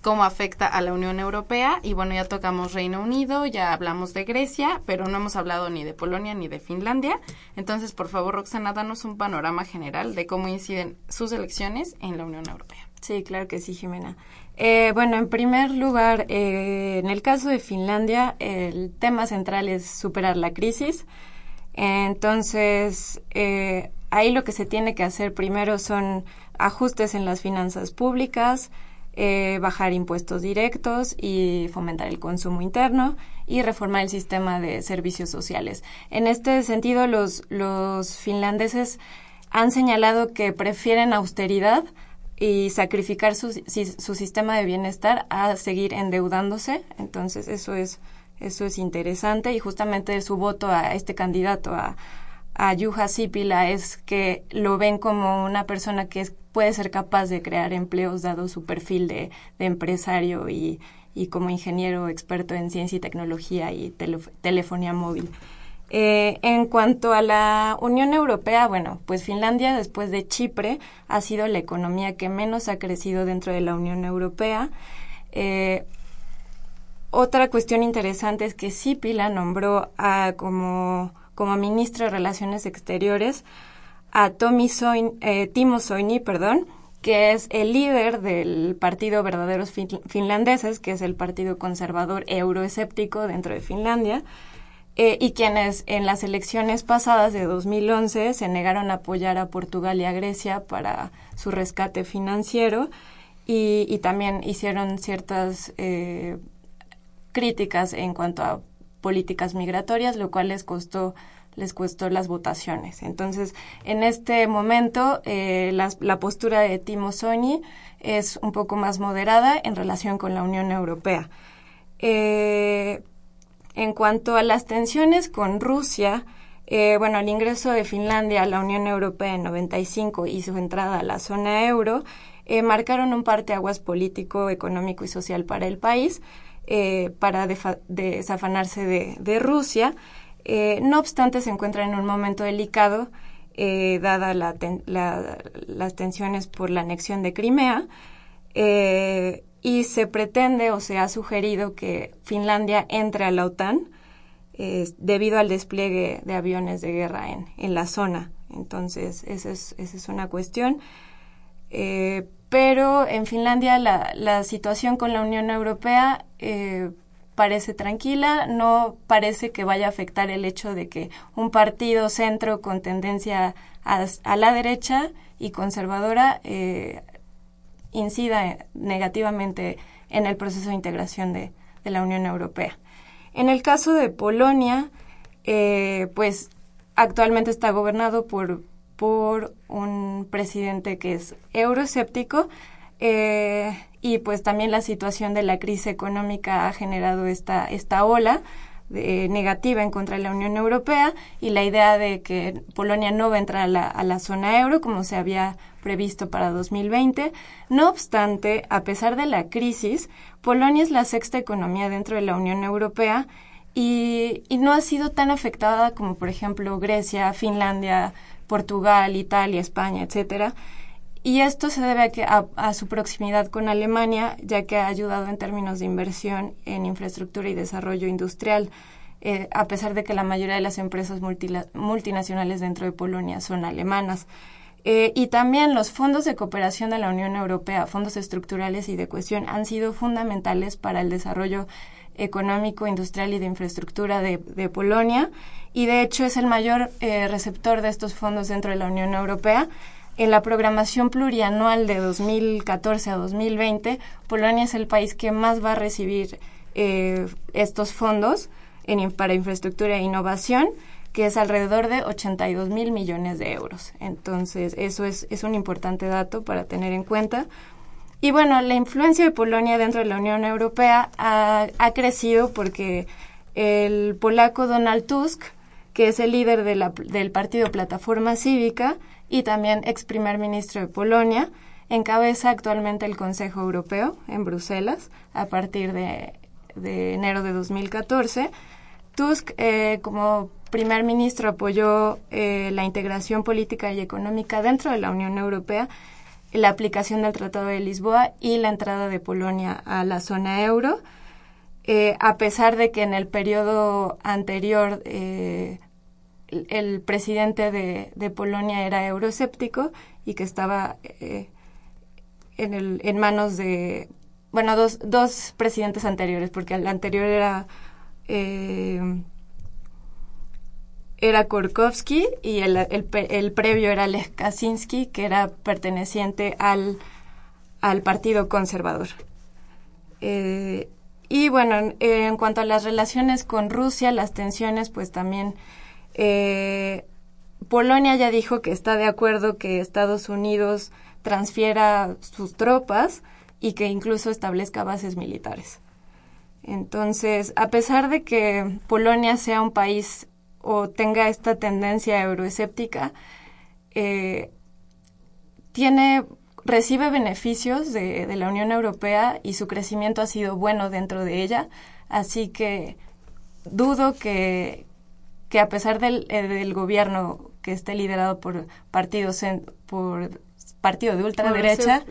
cómo afecta a la Unión Europea. Y bueno, ya tocamos Reino Unido, ya hablamos de Grecia, pero no hemos hablado ni de Polonia ni de Finlandia. Entonces, por favor, Roxana, danos un panorama general de cómo inciden sus elecciones en la Unión Europea. Sí, claro que sí, Jimena. Eh, bueno, en primer lugar, eh, en el caso de Finlandia, el tema central es superar la crisis. Entonces, eh, ahí lo que se tiene que hacer primero son ajustes en las finanzas públicas, eh, bajar impuestos directos y fomentar el consumo interno y reformar el sistema de servicios sociales. En este sentido, los, los finlandeses han señalado que prefieren austeridad y sacrificar su, su sistema de bienestar a seguir endeudándose. Entonces, eso es eso es interesante y justamente su voto a este candidato, a, a Yuha Sipila, es que lo ven como una persona que puede ser capaz de crear empleos dado su perfil de, empresario y, y, como ingeniero experto en ciencia y tecnología y telefonía móvil. Eh, en cuanto a la Unión Europea, bueno, pues Finlandia, después de Chipre, ha sido la economía que menos ha crecido dentro de la Unión Europea. Eh, otra cuestión interesante es que Sipila nombró a, como, como ministro de Relaciones Exteriores a Tommy eh, Timo Soini, perdón, que es el líder del partido Verdaderos Finlandeses, que es el partido conservador euroescéptico dentro de Finlandia, eh, y quienes en las elecciones pasadas de 2011 se negaron a apoyar a Portugal y a Grecia para su rescate financiero y, también hicieron ciertas eh, críticas en cuanto a políticas migratorias, lo cual les costó les costó las votaciones. Entonces, en este momento, eh, la, postura de Timo Soini es un poco más moderada en relación con la Unión Europea. Eh, en cuanto a las tensiones con Rusia, eh, bueno, el ingreso de Finlandia a la Unión Europea en 95 y su entrada a la zona euro marcaron un parteaguas político, económico y social para el país eh, para desafanarse de, Rusia. Eh, no obstante, se encuentra en un momento delicado, eh, dada las tensiones por la anexión de Crimea, y se pretende o se ha sugerido que Finlandia entre a la OTAN debido al despliegue de aviones de guerra en, la zona. Entonces, esa es, esa es una cuestión pero en Finlandia la, la situación con la Unión Europea eh, parece tranquila, no parece que vaya a afectar el hecho de que un partido centro con tendencia a, la derecha y conservadora eh, incida negativamente en el proceso de integración de, la Unión Europea. En el caso de Polonia, eh, pues actualmente está gobernado por, por un presidente que es euroescéptico eh, y pues también la situación de la crisis económica ha generado esta, esta ola negativa en contra de la Unión Europea y la idea de que Polonia no va a entrar a la, a la zona euro como se había previsto para 2020. No obstante, a pesar de la crisis, Polonia es la sexta economía dentro de la Unión Europea y, y no ha sido tan afectada como, por ejemplo, Grecia, Finlandia, Portugal, Italia, España, etcétera. Y esto se debe a, a, su proximidad con Alemania, ya que ha ayudado en términos de inversión en infraestructura y desarrollo industrial, eh, a pesar de que la mayoría de las empresas multinacionales dentro de Polonia son alemanas. Eh, y también los fondos de cooperación de la Unión Europea, fondos estructurales y de cohesión, han sido fundamentales para el desarrollo económico, industrial y de infraestructura de, Polonia. Y de hecho es el mayor eh, receptor de estos fondos dentro de la Unión Europea en la programación plurianual de 2014 a 2020, Polonia es el país que más va a recibir eh, estos fondos para infraestructura e innovación, que es alrededor de 82 mil millones de euros. Entonces, eso es, es un importante dato para tener en cuenta. Y bueno, la influencia de Polonia dentro de la Unión Europea ha, crecido porque el polaco Donald Tusk, que es el líder de la, del partido Plataforma Cívica, y también ex primer ministro de Polonia, encabeza actualmente el Consejo Europeo en Bruselas a partir de, enero de 2014. Tusk, eh, como primer ministro, apoyó eh, la integración política y económica dentro de la Unión Europea, la aplicación del Tratado de Lisboa y la entrada de Polonia a la zona euro. Eh, a pesar de que en el periodo anterior el presidente de, de, Polonia era euroescéptico y que estaba eh, en, el, en manos de, bueno, dos, dos presidentes anteriores, porque el anterior era, eh, era Korkowski y el, el, el, previo era Lech Kaczynski, que era perteneciente al, al Partido Conservador. Eh, y bueno, en cuanto a las relaciones con Rusia, las tensiones, pues también eh, Polonia ya dijo que está de acuerdo que Estados Unidos transfiera sus tropas y que incluso establezca bases militares. Entonces, a pesar de que Polonia sea un país o tenga esta tendencia euroescéptica, eh, tiene recibe beneficios de, de, la Unión Europea y su crecimiento ha sido bueno dentro de ella, así que dudo que, que a pesar del, eh, del gobierno que esté liderado por partidos por partido de ultraderecha,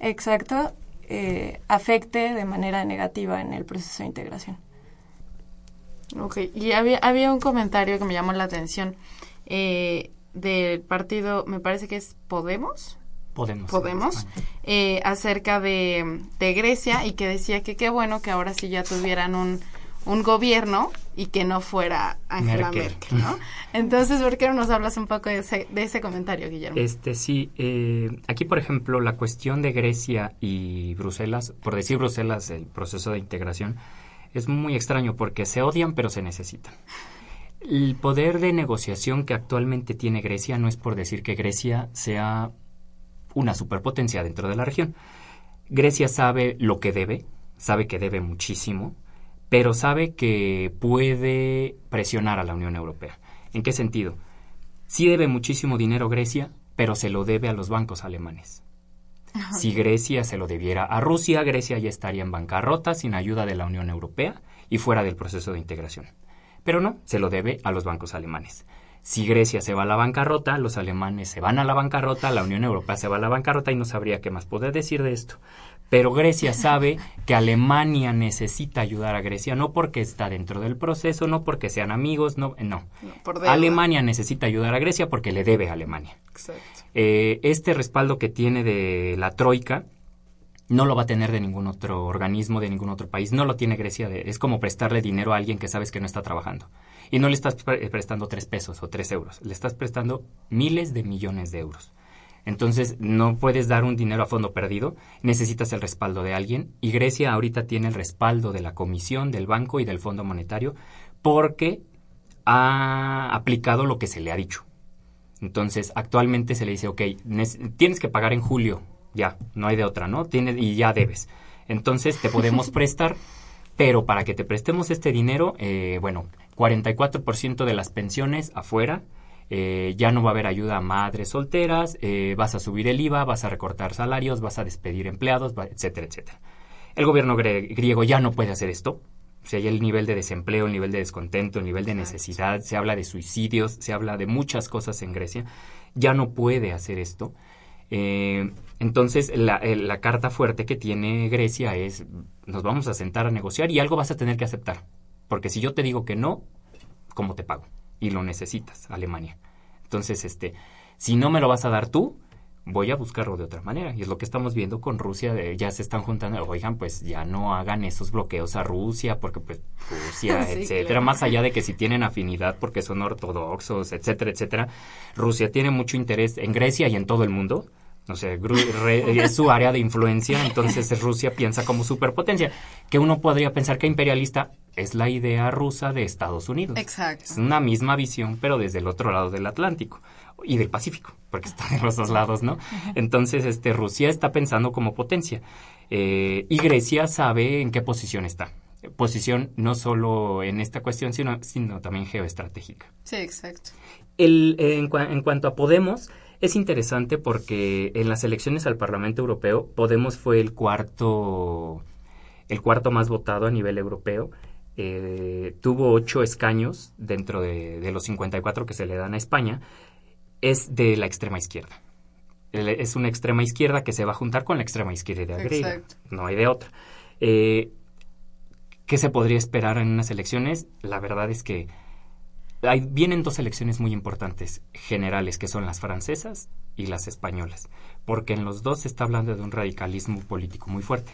exacto, eh, afecte de manera negativa en el proceso de integración. Ok, y había, había un comentario que me llamó la atención eh, del partido, me parece que es Podemos. Podemos. Podemos, eh, acerca de, de Grecia y que decía que qué bueno que ahora sí ya tuvieran un, un gobierno y que no fuera Angela Merkel, ¿no? Entonces, ¿por qué no nos hablas un poco de ese, de ese comentario, Guillermo? Este, sí, eh, aquí, por ejemplo, la cuestión de Grecia y Bruselas, por decir Bruselas, el proceso de integración, es muy extraño porque se odian pero se necesitan. El poder de negociación que actualmente tiene Grecia no es por decir que Grecia sea una superpotencia dentro de la región. Grecia sabe lo que debe, sabe que debe muchísimo, pero sabe que puede presionar a la Unión Europea. ¿En qué sentido? Sí debe muchísimo dinero Grecia, pero se lo debe a los bancos alemanes. Si Grecia se lo debiera a Rusia, Grecia ya estaría en bancarrota sin ayuda de la Unión Europea y fuera del proceso de integración. Pero no, se lo debe a los bancos alemanes. Si Grecia se va a la bancarrota, los alemanes se van a la bancarrota, la Unión Europea se va a la bancarrota y no sabría qué más poder decir de esto pero Grecia sabe que Alemania necesita ayudar a Grecia, no porque está dentro del proceso, no porque sean amigos, no, no. Alemania necesita ayudar a Grecia porque le debe a Alemania. Eh, este respaldo que tiene de la Troika no lo va a tener de ningún otro organismo, de ningún otro país, no lo tiene Grecia, es como prestarle dinero a alguien que sabes que no está trabajando. Y no le estás prestando tres pesos o tres euros, le estás prestando miles de millones de euros. Entonces, no puedes dar un dinero a fondo perdido, necesitas el respaldo de alguien y Grecia ahorita tiene el respaldo de la Comisión, del Banco y del Fondo Monetario porque ha aplicado lo que se le ha dicho. Entonces, actualmente se le dice, ok, tienes que pagar en julio, ya, no hay de otra, ¿no? Tienes, y ya debes. Entonces, te podemos prestar, pero para que te prestemos este dinero, eh, bueno, 44% de las pensiones afuera, eh, ya no va a haber ayuda a madres solteras, eh, vas a subir el IVA, vas a recortar salarios, vas a despedir empleados, etcétera, etcétera. El gobierno griego ya no puede hacer esto. O sea, ya el nivel de desempleo, el nivel de descontento, el nivel de necesidad, se habla de suicidios, se habla de muchas cosas en Grecia. Ya no puede hacer esto. Eh, entonces, la, la, carta fuerte que tiene Grecia es, nos vamos a sentar a negociar y algo vas a tener que aceptar. Porque si yo te digo que no, ¿cómo te pago? Y lo necesitas, Alemania. Entonces, este, si no me lo vas a dar tú, voy a buscarlo de otra manera. Y es lo que estamos viendo con Rusia, ya se están juntando, oigan, pues ya no hagan esos bloqueos a Rusia, porque pues Rusia, etcétera, más allá de que si tienen afinidad porque son ortodoxos, etcétera, etcétera, Rusia tiene mucho interés en Grecia y en todo el mundo. No sé, es su área de influencia, entonces Rusia piensa como superpotencia. Que uno podría pensar que imperialista es la idea rusa de Estados Unidos. Exacto. Es una misma visión, pero desde el otro lado del Atlántico y del Pacífico, porque está de los dos lados, ¿no? Entonces, este, Rusia está pensando como potencia eh, y Grecia sabe en qué posición está. Posición no solo en esta cuestión, sino, sino también geoestratégica. Sí, exacto. El, en, en cuanto a Podemos, es interesante porque en las elecciones al Parlamento Europeo, Podemos fue el cuarto, el cuarto más votado a nivel europeo. Eh, tuvo ocho escaños dentro de, los 54 que se le dan a España. Es de la extrema izquierda. Es una extrema izquierda que se va a juntar con la extrema izquierda griega. No hay de otra. Eh, ¿Qué se podría esperar en unas elecciones? La verdad es que vienen dos elecciones muy importantes generales, que son las francesas y las españolas, porque en los dos se está hablando de un radicalismo político muy fuerte.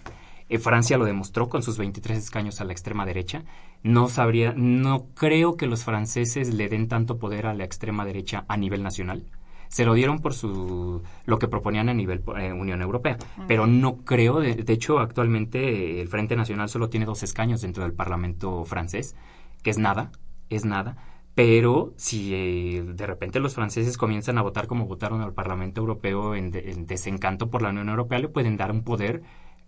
Eh, Francia lo demostró con sus 23 escaños a la extrema derecha. No sabría, no creo que los franceses le den tanto poder a la extrema derecha a nivel nacional. Se lo dieron por su lo que proponían a nivel eh, Unión Europea, pero no creo. De, de hecho, actualmente el Frente Nacional solo tiene dos escaños dentro del Parlamento francés, que es nada, es nada pero si eh, de repente los franceses comienzan a votar como votaron al Parlamento Europeo en, desencanto por la Unión Europea, le pueden dar un poder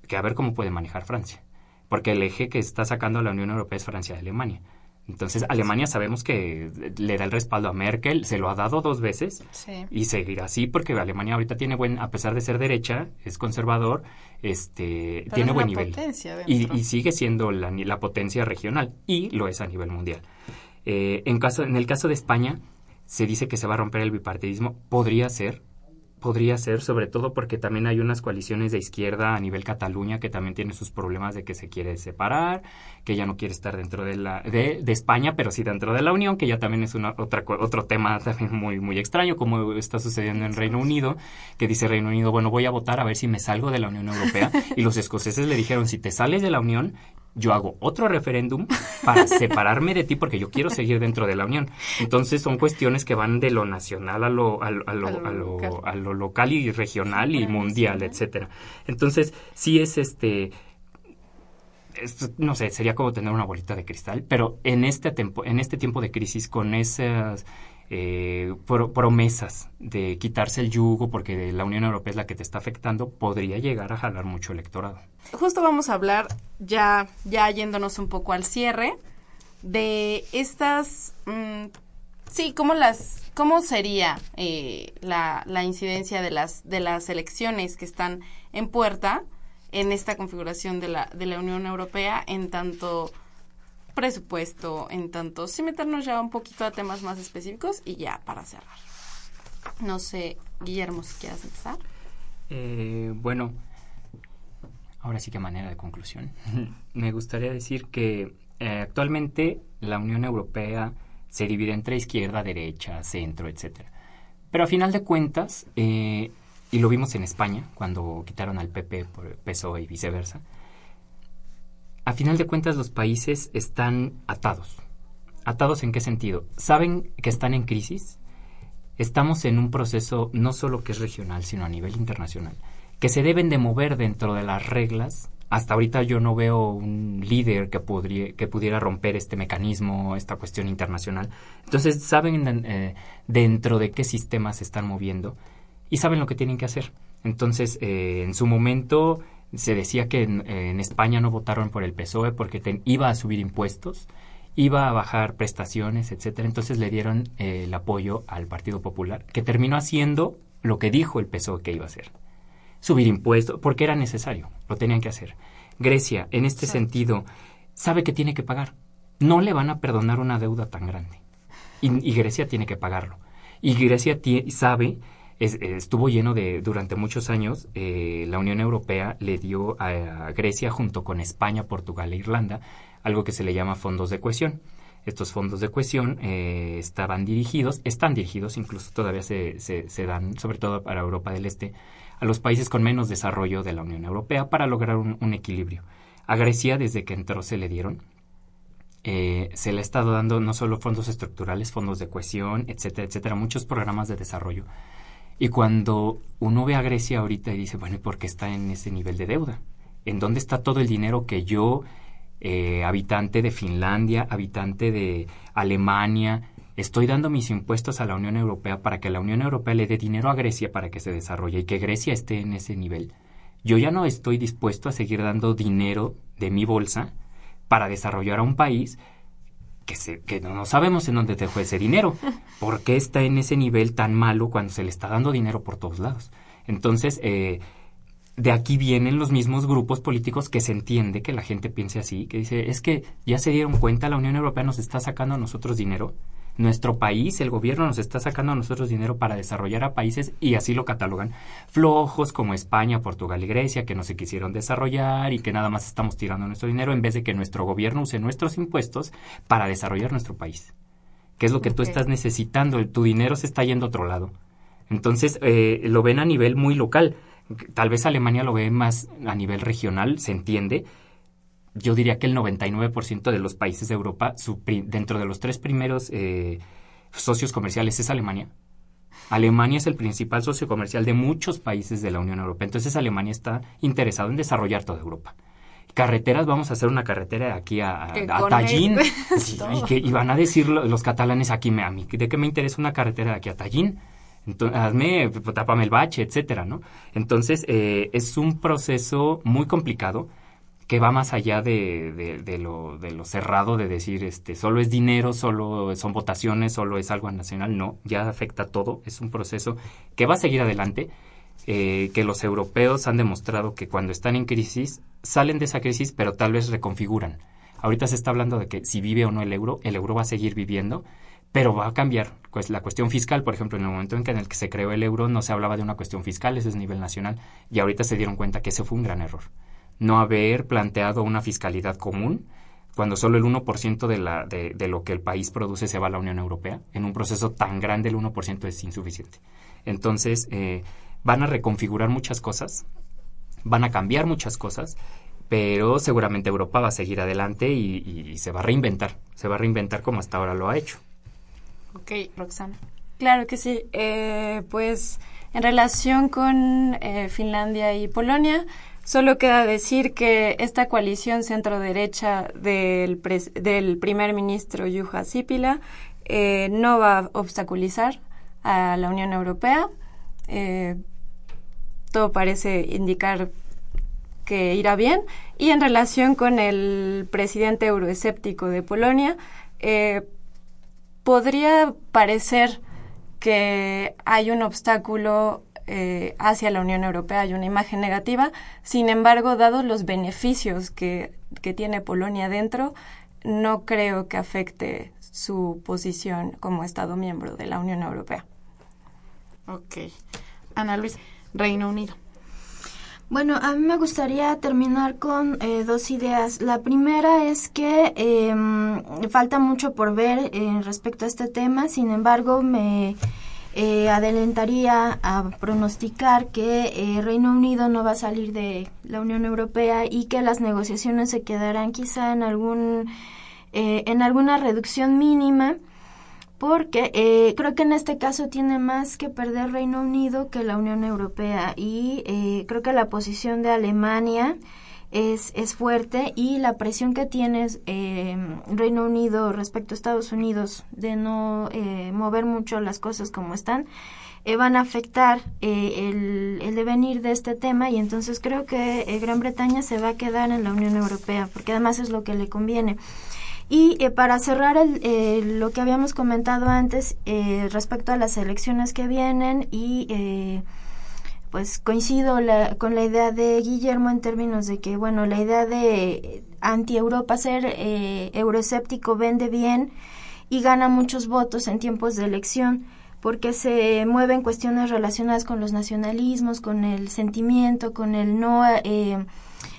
que a ver cómo puede manejar Francia. Porque el eje que está sacando a la Unión Europea es Francia y Alemania. Entonces, Alemania sabemos que le da el respaldo a Merkel, se lo ha dado dos veces y seguirá así porque Alemania ahorita tiene buen, a pesar de ser derecha, es conservador, este, tiene buen nivel. y, y, sigue siendo la, la potencia regional y lo es a nivel mundial. Eh, en, caso, en el caso de España, se dice que se va a romper el bipartidismo. Podría ser, podría ser, sobre todo porque también hay unas coaliciones de izquierda a nivel Cataluña que también tiene sus problemas de que se quiere separar, que ya no quiere estar dentro de, la, de, España, pero sí dentro de la Unión, que ya también es una, otra, otro tema también muy, muy extraño, como está sucediendo en Reino Unido, que dice Reino Unido, bueno, voy a votar a ver si me salgo de la Unión Europea, y los escoceses le dijeron, si te sales de la Unión, yo hago otro referéndum para separarme de ti porque yo quiero seguir dentro de la Unión. Entonces son cuestiones que van de lo nacional a lo, a, lo, a, lo, a lo, local y regional y mundial, etcétera. Entonces sí es este no sé, sería como tener una bolita de cristal, pero en este tiempo, en este tiempo de crisis, con esas eh, promesas de quitarse el yugo porque la Unión Europea es la que te está afectando, podría llegar a jalar mucho electorado. Justo vamos a hablar, ya, ya yéndonos un poco al cierre, de estas, mm, sí, cómo las, cómo sería eh, la, la incidencia de las, de las elecciones que están en puerta en esta configuración de la, de la Unión Europea en tanto presupuesto en tanto, sí meternos ya un poquito a temas más específicos y ya para cerrar. No sé, Guillermo, si quieres empezar. Eh, bueno, ahora sí que manera de conclusión. Me gustaría decir que eh, actualmente la Unión Europea se divide entre izquierda, derecha, centro, etcétera. Pero a final de cuentas, eh, y lo vimos en España cuando quitaron al PP por PSOE y viceversa, a final de cuentas los países están atados. ¿Atados en qué sentido? Saben que están en crisis, estamos en un proceso no solo que es regional, sino a nivel internacional, que se deben de mover dentro de las reglas. Hasta ahorita yo no veo un líder que, podría, que pudiera romper este mecanismo, esta cuestión internacional. Entonces, saben eh, dentro de qué sistemas se están moviendo y saben lo que tienen que hacer. Entonces, eh, en su momento se decía que en, España no votaron por el PSOE porque iba a subir impuestos iba a bajar prestaciones, etcétera. Entonces le dieron eh, el apoyo al Partido Popular, que terminó haciendo lo que dijo el PSOE que iba a hacer. Subir impuestos, porque era necesario, lo tenían que hacer. Grecia, en este sentido, sabe que tiene que pagar. No le van a perdonar una deuda tan grande. Y, Grecia tiene que pagarlo. Y Grecia sabe, estuvo lleno de, durante muchos años, eh, la Unión Europea le dio a Grecia, junto con España, Portugal e Irlanda, algo que se le llama fondos de cohesión. Estos fondos de cohesión eh, estaban dirigidos, están dirigidos, incluso todavía se, se, dan, sobre todo para Europa del Este, a los países con menos desarrollo de la Unión Europea para lograr un, equilibrio. A Grecia, desde que entró, se le dieron. Eh, se le ha estado dando no solo fondos estructurales, fondos de cohesión, etcétera, etcétera, muchos programas de desarrollo. Y cuando uno ve a Grecia ahorita y dice, bueno, ¿y por qué está en ese nivel de deuda? ¿En dónde está todo el dinero que yo eh, habitante de Finlandia, habitante de Alemania. Estoy dando mis impuestos a la Unión Europea para que la Unión Europea le dé dinero a Grecia para que se desarrolle y que Grecia esté en ese nivel. Yo ya no estoy dispuesto a seguir dando dinero de mi bolsa para desarrollar a un país que, se, que no, sabemos en dónde dejó ese dinero. ¿Por qué está en ese nivel tan malo cuando se le está dando dinero por todos lados? Entonces, eh, de aquí vienen los mismos grupos políticos que se entiende que la gente piense así, que dice, es que ya se dieron cuenta, la Unión Europea nos está sacando a nosotros dinero, nuestro país, el gobierno nos está sacando a nosotros dinero para desarrollar a países y así lo catalogan flojos como España, Portugal y Grecia que no se quisieron desarrollar y que nada más estamos tirando nuestro dinero en vez de que nuestro gobierno use nuestros impuestos para desarrollar nuestro país. ¿Qué es lo que tú estás necesitando? Tu dinero se está yendo a otro lado. Entonces, eh, lo ven a nivel muy local Tal vez Alemania lo ve más a nivel regional, se entiende. Yo diría que el 99% de los países de Europa, dentro de los tres primeros eh, socios comerciales es Alemania. Alemania es el principal socio comercial de muchos países de la Unión Europea. Entonces Alemania está interesado en desarrollar toda Europa. Carreteras, vamos a hacer una carretera de aquí a, a, Tallinn. y, que, y van a decir los catalanes aquí, a mí, ¿de qué me interesa una carretera de aquí a Tallinn? Entonces, hazme, pues, tápame el bache, etcétera, ¿no? Entonces, eh, es un proceso muy complicado que va más allá de, lo, de lo cerrado de decir, este, solo es dinero, solo son votaciones, solo es algo nacional. No, ya afecta todo. Es un proceso que va a seguir adelante. Eh, que los europeos han demostrado que cuando están en crisis salen de esa crisis, pero tal vez reconfiguran. Ahorita se está hablando de que si vive o no el euro, el euro va a seguir viviendo, pero va a cambiar. Pues la cuestión fiscal, por ejemplo, en el momento en que en el que se creó el euro no se hablaba de una cuestión fiscal, ese es nivel nacional, y ahorita se dieron cuenta que ese fue un gran error. No haber planteado una fiscalidad común cuando solo el 1% de, la, de, de lo que el país produce se va a la Unión Europea. En un proceso tan grande el 1% es insuficiente. Entonces, eh, van a reconfigurar muchas cosas, van a cambiar muchas cosas, pero seguramente Europa va a seguir adelante y se va a reinventar, se va a reinventar como hasta ahora lo ha hecho. Ok, Roxana. Claro que sí. Eh, pues en relación con eh, Finlandia y Polonia, solo queda decir que esta coalición centro-derecha del, del primer ministro Juha Sipila eh, no va a obstaculizar a la Unión Europea. todo parece indicar que irá bien. Y en relación con el presidente euroescéptico de Polonia, podría parecer que hay un obstáculo eh, hacia la Unión Europea, hay una imagen negativa. Sin embargo, dados los beneficios que, que tiene Polonia dentro, no creo que afecte su posición como Estado miembro de la Unión Europea. Ok. Ana Luis, Reino Unido. Bueno, a mí me gustaría terminar con eh, dos ideas. La primera es que em, falta mucho por ver eh, respecto a este tema, sin embargo, me eh, adelantaría a pronosticar que Reino Unido no va a salir de la Unión Europea y que las negociaciones se quedarán quizá en algún en alguna reducción mínima porque eh, creo que en este caso tiene más que perder Reino Unido que la Unión Europea y eh, creo que la posición de Alemania es, es fuerte y la presión que tiene eh, Reino Unido respecto a Estados Unidos de no eh, mover mucho las cosas como están eh, van a afectar eh, el, el, devenir de este tema y entonces creo que eh, Gran Bretaña se va a quedar en la Unión Europea porque además es lo que le conviene. Y para cerrar el, eh, lo que habíamos comentado antes eh, respecto a las elecciones que vienen y pues coincido la, con la idea de Guillermo en términos de que bueno la idea de anti-Europa ser euroescéptico vende bien y gana muchos votos en tiempos de elección porque se mueven cuestiones relacionadas con los nacionalismos, con el sentimiento, con el no eh,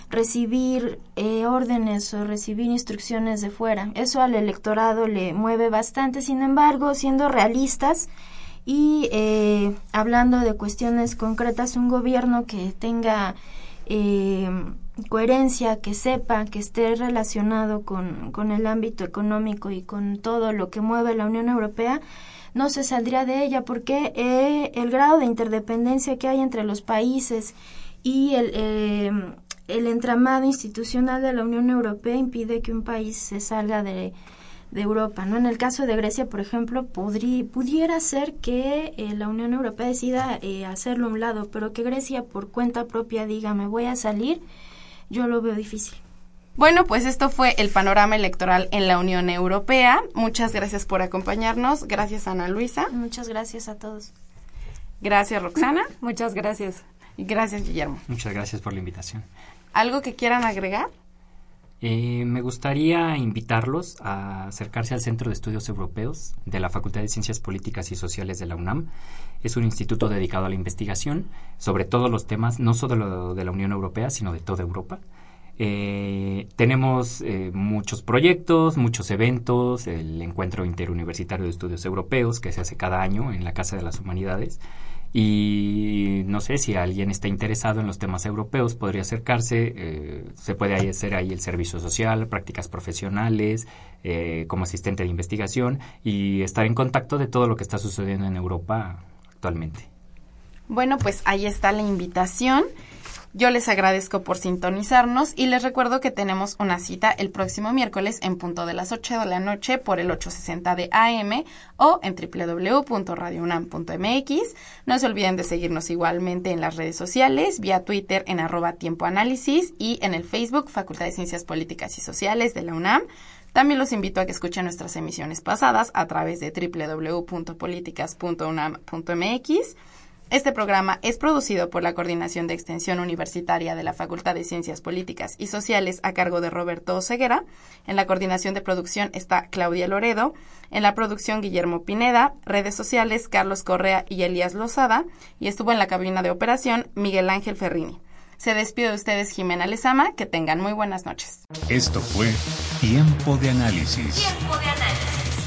recibir eh, órdenes o recibir instrucciones de fuera. Eso al electorado le mueve bastante. Sin embargo, siendo realistas y eh, hablando de cuestiones concretas, un gobierno que tenga eh, coherencia, que sepa, que esté relacionado con, con el ámbito económico y con todo lo que mueve la Unión Europea, no se saldría de ella porque eh, el grado de interdependencia que hay entre los países y el, eh, el entramado institucional de la Unión Europea impide que un país se salga de, de Europa, ¿no? En el caso de Grecia, por ejemplo, podría, pudiera ser que eh, la Unión Europea decida eh, hacerlo a un lado, pero que Grecia por cuenta propia diga me voy a salir, yo lo veo difícil. Bueno, pues esto fue el panorama electoral en la Unión Europea. Muchas gracias por acompañarnos. Gracias, Ana Luisa. Muchas gracias a todos. Gracias, Roxana. Muchas gracias. Y gracias, Guillermo. Muchas gracias por la invitación. ¿Algo que quieran agregar? Eh, me gustaría invitarlos a acercarse al Centro de Estudios Europeos de la Facultad de Ciencias Políticas y Sociales de la UNAM. Es un instituto dedicado a la investigación sobre todos los temas, no solo de la Unión Europea, sino de toda Europa. Eh, tenemos eh, muchos proyectos, muchos eventos, el Encuentro Interuniversitario de Estudios Europeos que se hace cada año en la Casa de las Humanidades. Y no sé si alguien está interesado en los temas europeos, podría acercarse. Eh, se puede hacer ahí el servicio social, prácticas profesionales, eh, como asistente de investigación y estar en contacto de todo lo que está sucediendo en Europa actualmente. Bueno, pues ahí está la invitación. Yo les agradezco por sintonizarnos y les recuerdo que tenemos una cita el próximo miércoles en punto de las 8 de la noche por el 860 de AM o en www.radiounam.mx. No se olviden de seguirnos igualmente en las redes sociales, vía Twitter en arroba y en el Facebook Facultad de Ciencias Políticas y Sociales de la UNAM. También los invito a que escuchen nuestras emisiones pasadas a través de www.políticas.unam.mx. Este programa es producido por la Coordinación de Extensión Universitaria de la Facultad de Ciencias Políticas y Sociales a cargo de Roberto Oseguera. En la coordinación de producción está Claudia Loredo. En la producción Guillermo Pineda. Redes sociales Carlos Correa y Elías Lozada. Y estuvo en la cabina de operación Miguel Ángel Ferrini. Se despide de ustedes Jimena Lezama. Que tengan muy buenas noches. Esto fue Tiempo de Análisis. Tiempo de análisis